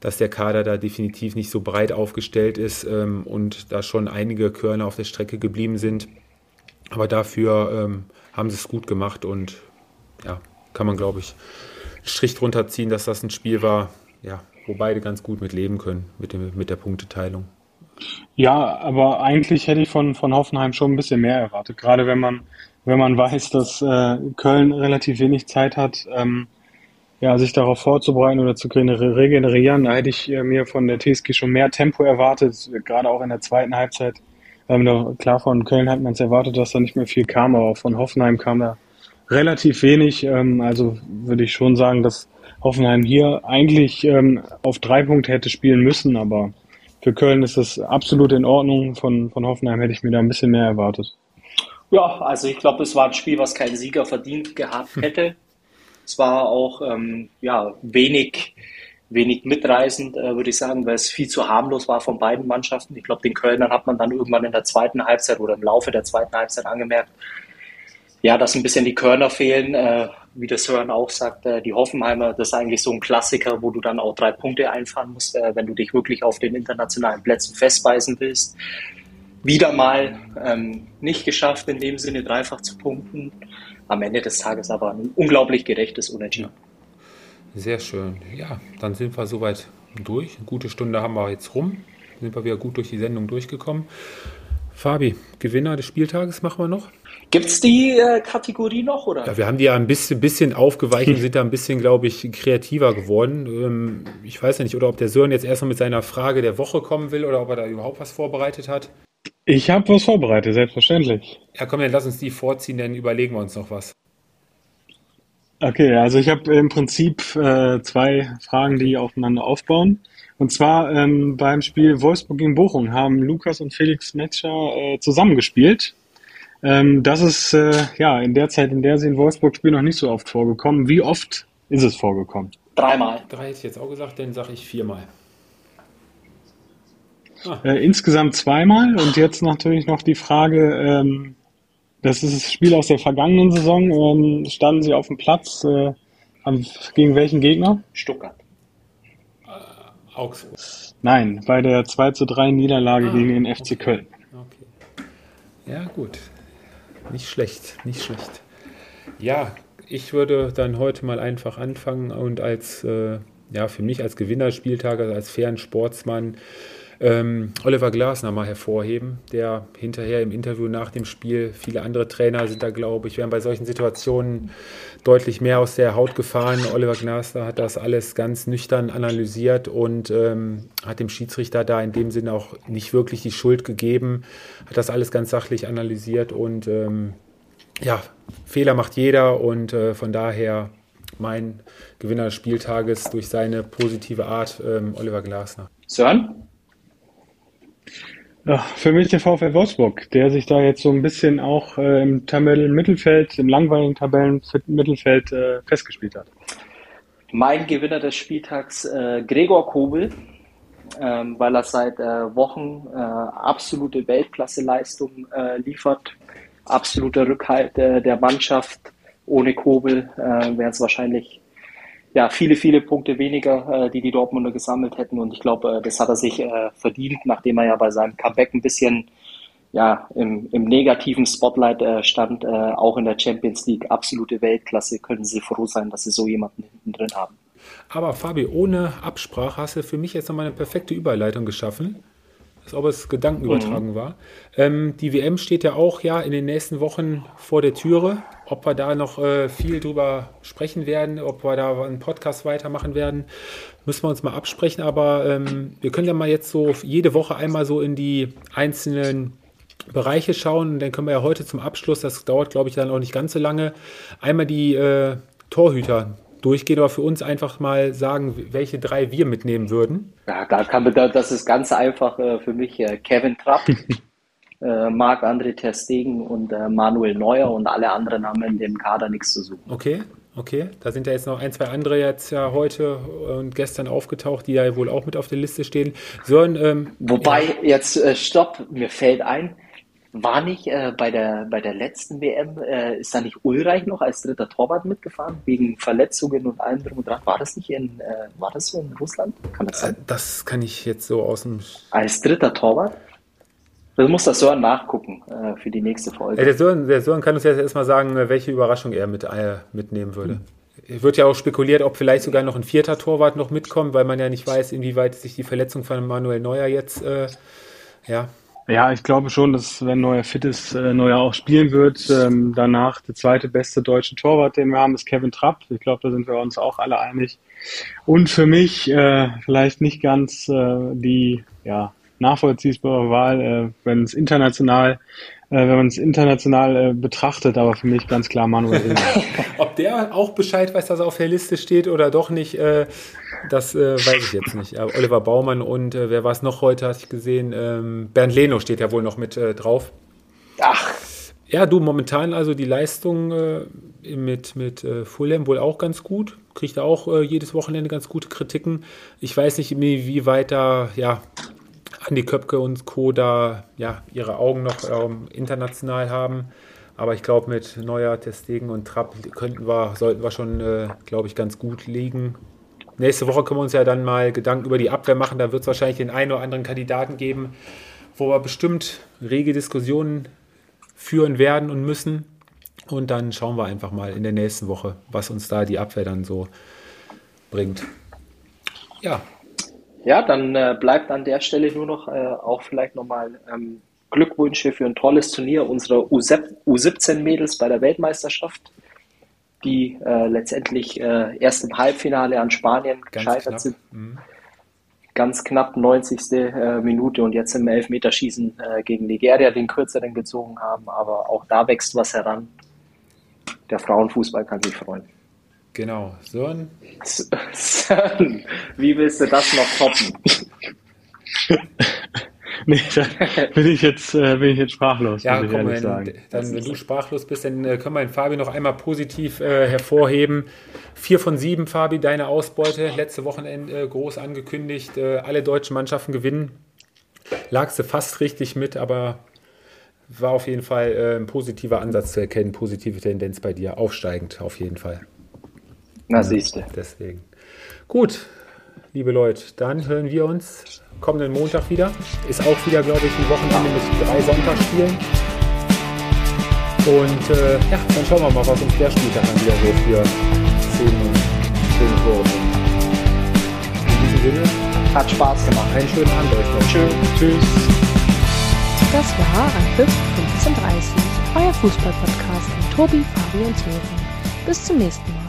dass der Kader da definitiv nicht so breit aufgestellt ist ähm, und da schon einige Körner auf der Strecke geblieben sind. Aber dafür ähm, haben sie es gut gemacht und ja, kann man, glaube ich, einen Strich drunter ziehen, dass das ein Spiel war, ja, wo beide ganz gut mit leben können, mit, dem, mit der Punkteteilung. Ja, aber eigentlich hätte ich von, von Hoffenheim schon ein bisschen mehr erwartet. Gerade wenn man, wenn man weiß, dass äh, Köln relativ wenig Zeit hat, ähm, ja, sich darauf vorzubereiten oder zu regenerieren, da hätte ich äh, mir von der TSG schon mehr Tempo erwartet, gerade auch in der zweiten Halbzeit. Ähm, klar, von Köln hat man es erwartet, dass da nicht mehr viel kam, aber von Hoffenheim kam da relativ wenig. Ähm, also würde ich schon sagen, dass Hoffenheim hier eigentlich ähm, auf drei Punkte hätte spielen müssen, aber für Köln ist das absolut in Ordnung. Von, von Hoffenheim hätte ich mir da ein bisschen mehr erwartet. Ja, also ich glaube, es war ein Spiel, was kein Sieger verdient gehabt hätte. Es war auch ähm, ja, wenig, wenig mitreißend, äh, würde ich sagen, weil es viel zu harmlos war von beiden Mannschaften. Ich glaube, den Kölnern hat man dann irgendwann in der zweiten Halbzeit oder im Laufe der zweiten Halbzeit angemerkt, ja, dass ein bisschen die Körner fehlen. Äh, wie das Sören auch sagt, äh, die Hoffenheimer, das ist eigentlich so ein Klassiker, wo du dann auch drei Punkte einfahren musst, äh, wenn du dich wirklich auf den internationalen Plätzen festbeißen willst. Wieder mal ähm, nicht geschafft, in dem Sinne dreifach zu punkten. Am Ende des Tages aber ein unglaublich gerechtes Unentschieden. Sehr schön. Ja, dann sind wir soweit durch. Eine gute Stunde haben wir jetzt rum. Sind wir wieder gut durch die Sendung durchgekommen. Fabi, Gewinner des Spieltages machen wir noch? Gibt es die äh, Kategorie noch? Oder? Ja, wir haben die ja ein bisschen, bisschen aufgeweicht und sind da ein bisschen, glaube ich, kreativer geworden. Ähm, ich weiß ja nicht, oder ob der Sören jetzt erstmal mit seiner Frage der Woche kommen will oder ob er da überhaupt was vorbereitet hat. Ich habe was vorbereitet, selbstverständlich. Ja, komm, dann lass uns die vorziehen, dann überlegen wir uns noch was. Okay, also ich habe im Prinzip äh, zwei Fragen, die aufeinander aufbauen. Und zwar ähm, beim Spiel Wolfsburg gegen Bochum haben Lukas und Felix Metscher äh, zusammengespielt. Ähm, das ist äh, ja in der Zeit, in der sie in Wolfsburg spielen, noch nicht so oft vorgekommen. Wie oft ist es vorgekommen? Dreimal. Drei hätte ich jetzt auch gesagt, dann sage ich viermal. Ah. Äh, insgesamt zweimal und jetzt natürlich noch die Frage, ähm, das ist das Spiel aus der vergangenen Saison, ähm, standen sie auf dem Platz, äh, gegen welchen Gegner? Stuttgart. Äh, Augsburg. Nein, bei der 2 zu 3 Niederlage ah, gegen den FC okay. Köln. Okay. Ja, gut. Nicht schlecht, nicht schlecht. Ja, ich würde dann heute mal einfach anfangen und als, äh, ja, für mich als Gewinnerspieltag, also als fairen Sportsmann, ähm, Oliver Glasner mal hervorheben, der hinterher im Interview nach dem Spiel, viele andere Trainer sind da, glaube ich, werden bei solchen Situationen deutlich mehr aus der Haut gefahren. Oliver Glasner hat das alles ganz nüchtern analysiert und ähm, hat dem Schiedsrichter da in dem Sinne auch nicht wirklich die Schuld gegeben, hat das alles ganz sachlich analysiert und ähm, ja, Fehler macht jeder und äh, von daher mein Gewinner des Spieltages durch seine positive Art, ähm, Oliver Glasner. Sören? Ja, für mich der VfL Wolfsburg, der sich da jetzt so ein bisschen auch äh, im Tabellenmittelfeld, im langweiligen Tabellenmittelfeld äh, festgespielt hat. Mein Gewinner des Spieltags, äh, Gregor Kobel, ähm, weil er seit äh, Wochen äh, absolute Weltklasseleistung äh, liefert, absoluter Rückhalt der Mannschaft. Ohne Kobel wäre es wahrscheinlich ja, viele, viele Punkte weniger, äh, die die Dortmunder gesammelt hätten. Und ich glaube, äh, das hat er sich äh, verdient, nachdem er ja bei seinem Comeback ein bisschen ja, im, im negativen Spotlight äh, stand, äh, auch in der Champions League. Absolute Weltklasse. Können Sie froh sein, dass Sie so jemanden hinten drin haben. Aber Fabi, ohne Absprache hast du für mich jetzt nochmal eine perfekte Überleitung geschaffen als ob es Gedankenübertragung mhm. war. Ähm, die WM steht ja auch ja in den nächsten Wochen vor der Türe. Ob wir da noch äh, viel drüber sprechen werden, ob wir da einen Podcast weitermachen werden, müssen wir uns mal absprechen. Aber ähm, wir können ja mal jetzt so jede Woche einmal so in die einzelnen Bereiche schauen. Und dann können wir ja heute zum Abschluss, das dauert glaube ich dann auch nicht ganz so lange, einmal die äh, Torhüter durchgehen, aber für uns einfach mal sagen, welche drei wir mitnehmen würden. Ja, da kann man, das ist ganz einfach äh, für mich. Äh, Kevin Trapp, äh, Marc-André Ter Stegen und Manuel Neuer und alle anderen haben in dem Kader nichts zu suchen. Okay, okay. Da sind ja jetzt noch ein, zwei andere jetzt ja heute und gestern aufgetaucht, die ja wohl auch mit auf der Liste stehen. Sören, ähm, Wobei, ja. jetzt äh, stopp, mir fällt ein, war nicht äh, bei, der, bei der letzten WM, äh, ist da nicht Ulreich noch als dritter Torwart mitgefahren, wegen Verletzungen und allem drum und dran? War das nicht in, äh, war das so in Russland? Kann das sein? Äh, das kann ich jetzt so aus dem... Als dritter Torwart? Das muss das Sören nachgucken äh, für die nächste Folge. der, Sören, der Sören kann uns jetzt erstmal sagen, äh, welche Überraschung er mit, mitnehmen würde. Hm. Wird ja auch spekuliert, ob vielleicht sogar noch ein vierter Torwart noch mitkommt, weil man ja nicht weiß, inwieweit sich die Verletzung von Manuel Neuer jetzt ja, ja, ich glaube schon, dass wenn Neuer fit ist, äh, Neuer auch spielen wird. Ähm, danach der zweite beste deutsche Torwart, den wir haben, ist Kevin Trapp. Ich glaube, da sind wir uns auch alle einig. Und für mich äh, vielleicht nicht ganz äh, die ja, nachvollziehbare Wahl, äh, wenn es international äh, wenn man es international äh, betrachtet, aber für mich ganz klar Manuel Riemann. Ob der auch Bescheid weiß, dass er auf der Liste steht oder doch nicht, äh, das äh, weiß ich jetzt nicht. Aber Oliver Baumann und äh, wer war es noch heute, hatte ich gesehen, ähm, Bernd Leno steht ja wohl noch mit äh, drauf. Ach. ja, du, momentan also die Leistung äh, mit, mit äh, Fulham wohl auch ganz gut. Kriegt auch äh, jedes Wochenende ganz gute Kritiken. Ich weiß nicht, wie weit da, ja, Andi Köpke und Co. da ja, ihre Augen noch ähm, international haben. Aber ich glaube, mit Neuer, Testegen und Trapp könnten wir, sollten wir schon, äh, glaube ich, ganz gut liegen. Nächste Woche können wir uns ja dann mal Gedanken über die Abwehr machen. Da wird es wahrscheinlich den einen oder anderen Kandidaten geben, wo wir bestimmt rege Diskussionen führen werden und müssen. Und dann schauen wir einfach mal in der nächsten Woche, was uns da die Abwehr dann so bringt. Ja. Ja, dann äh, bleibt an der Stelle nur noch äh, auch vielleicht nochmal ähm, Glückwünsche für ein tolles Turnier unserer U17-Mädels bei der Weltmeisterschaft, die äh, letztendlich äh, erst im Halbfinale an Spanien Ganz gescheitert knapp. sind. Mhm. Ganz knapp 90. Äh, Minute und jetzt im Elfmeterschießen äh, gegen Nigeria den kürzeren gezogen haben. Aber auch da wächst was heran. Der Frauenfußball kann sich freuen. Genau. Sören? Sören, wie willst du das noch toppen? nee, da bin ich jetzt, äh, bin ich jetzt sprachlos. Ja, komm, wenn, dann, wenn du sprachlos bist, dann äh, können wir den Fabi noch einmal positiv äh, hervorheben. Vier von sieben, Fabi, deine Ausbeute. Letzte Wochenende äh, groß angekündigt. Äh, alle deutschen Mannschaften gewinnen. Lagst du fast richtig mit, aber war auf jeden Fall äh, ein positiver Ansatz zu erkennen, positive Tendenz bei dir, aufsteigend auf jeden Fall. Na, siehst du. Deswegen. Gut, liebe Leute, dann hören wir uns kommenden Montag wieder. Ist auch wieder, glaube ich, ein Wochenende mit drei Sonntagsspielen. Und äh, ja, dann schauen wir mal, was uns der Spieltag dann wieder so für 10 und 10 Tore bringt. In diesem Sinne. Hat Spaß gemacht. Einen schönen Abend euch noch. Tschüss. Tschüss. Das war Anpfiff 1530, euer Fußballpodcast mit Tobi, Fabi und Sören. Bis zum nächsten Mal.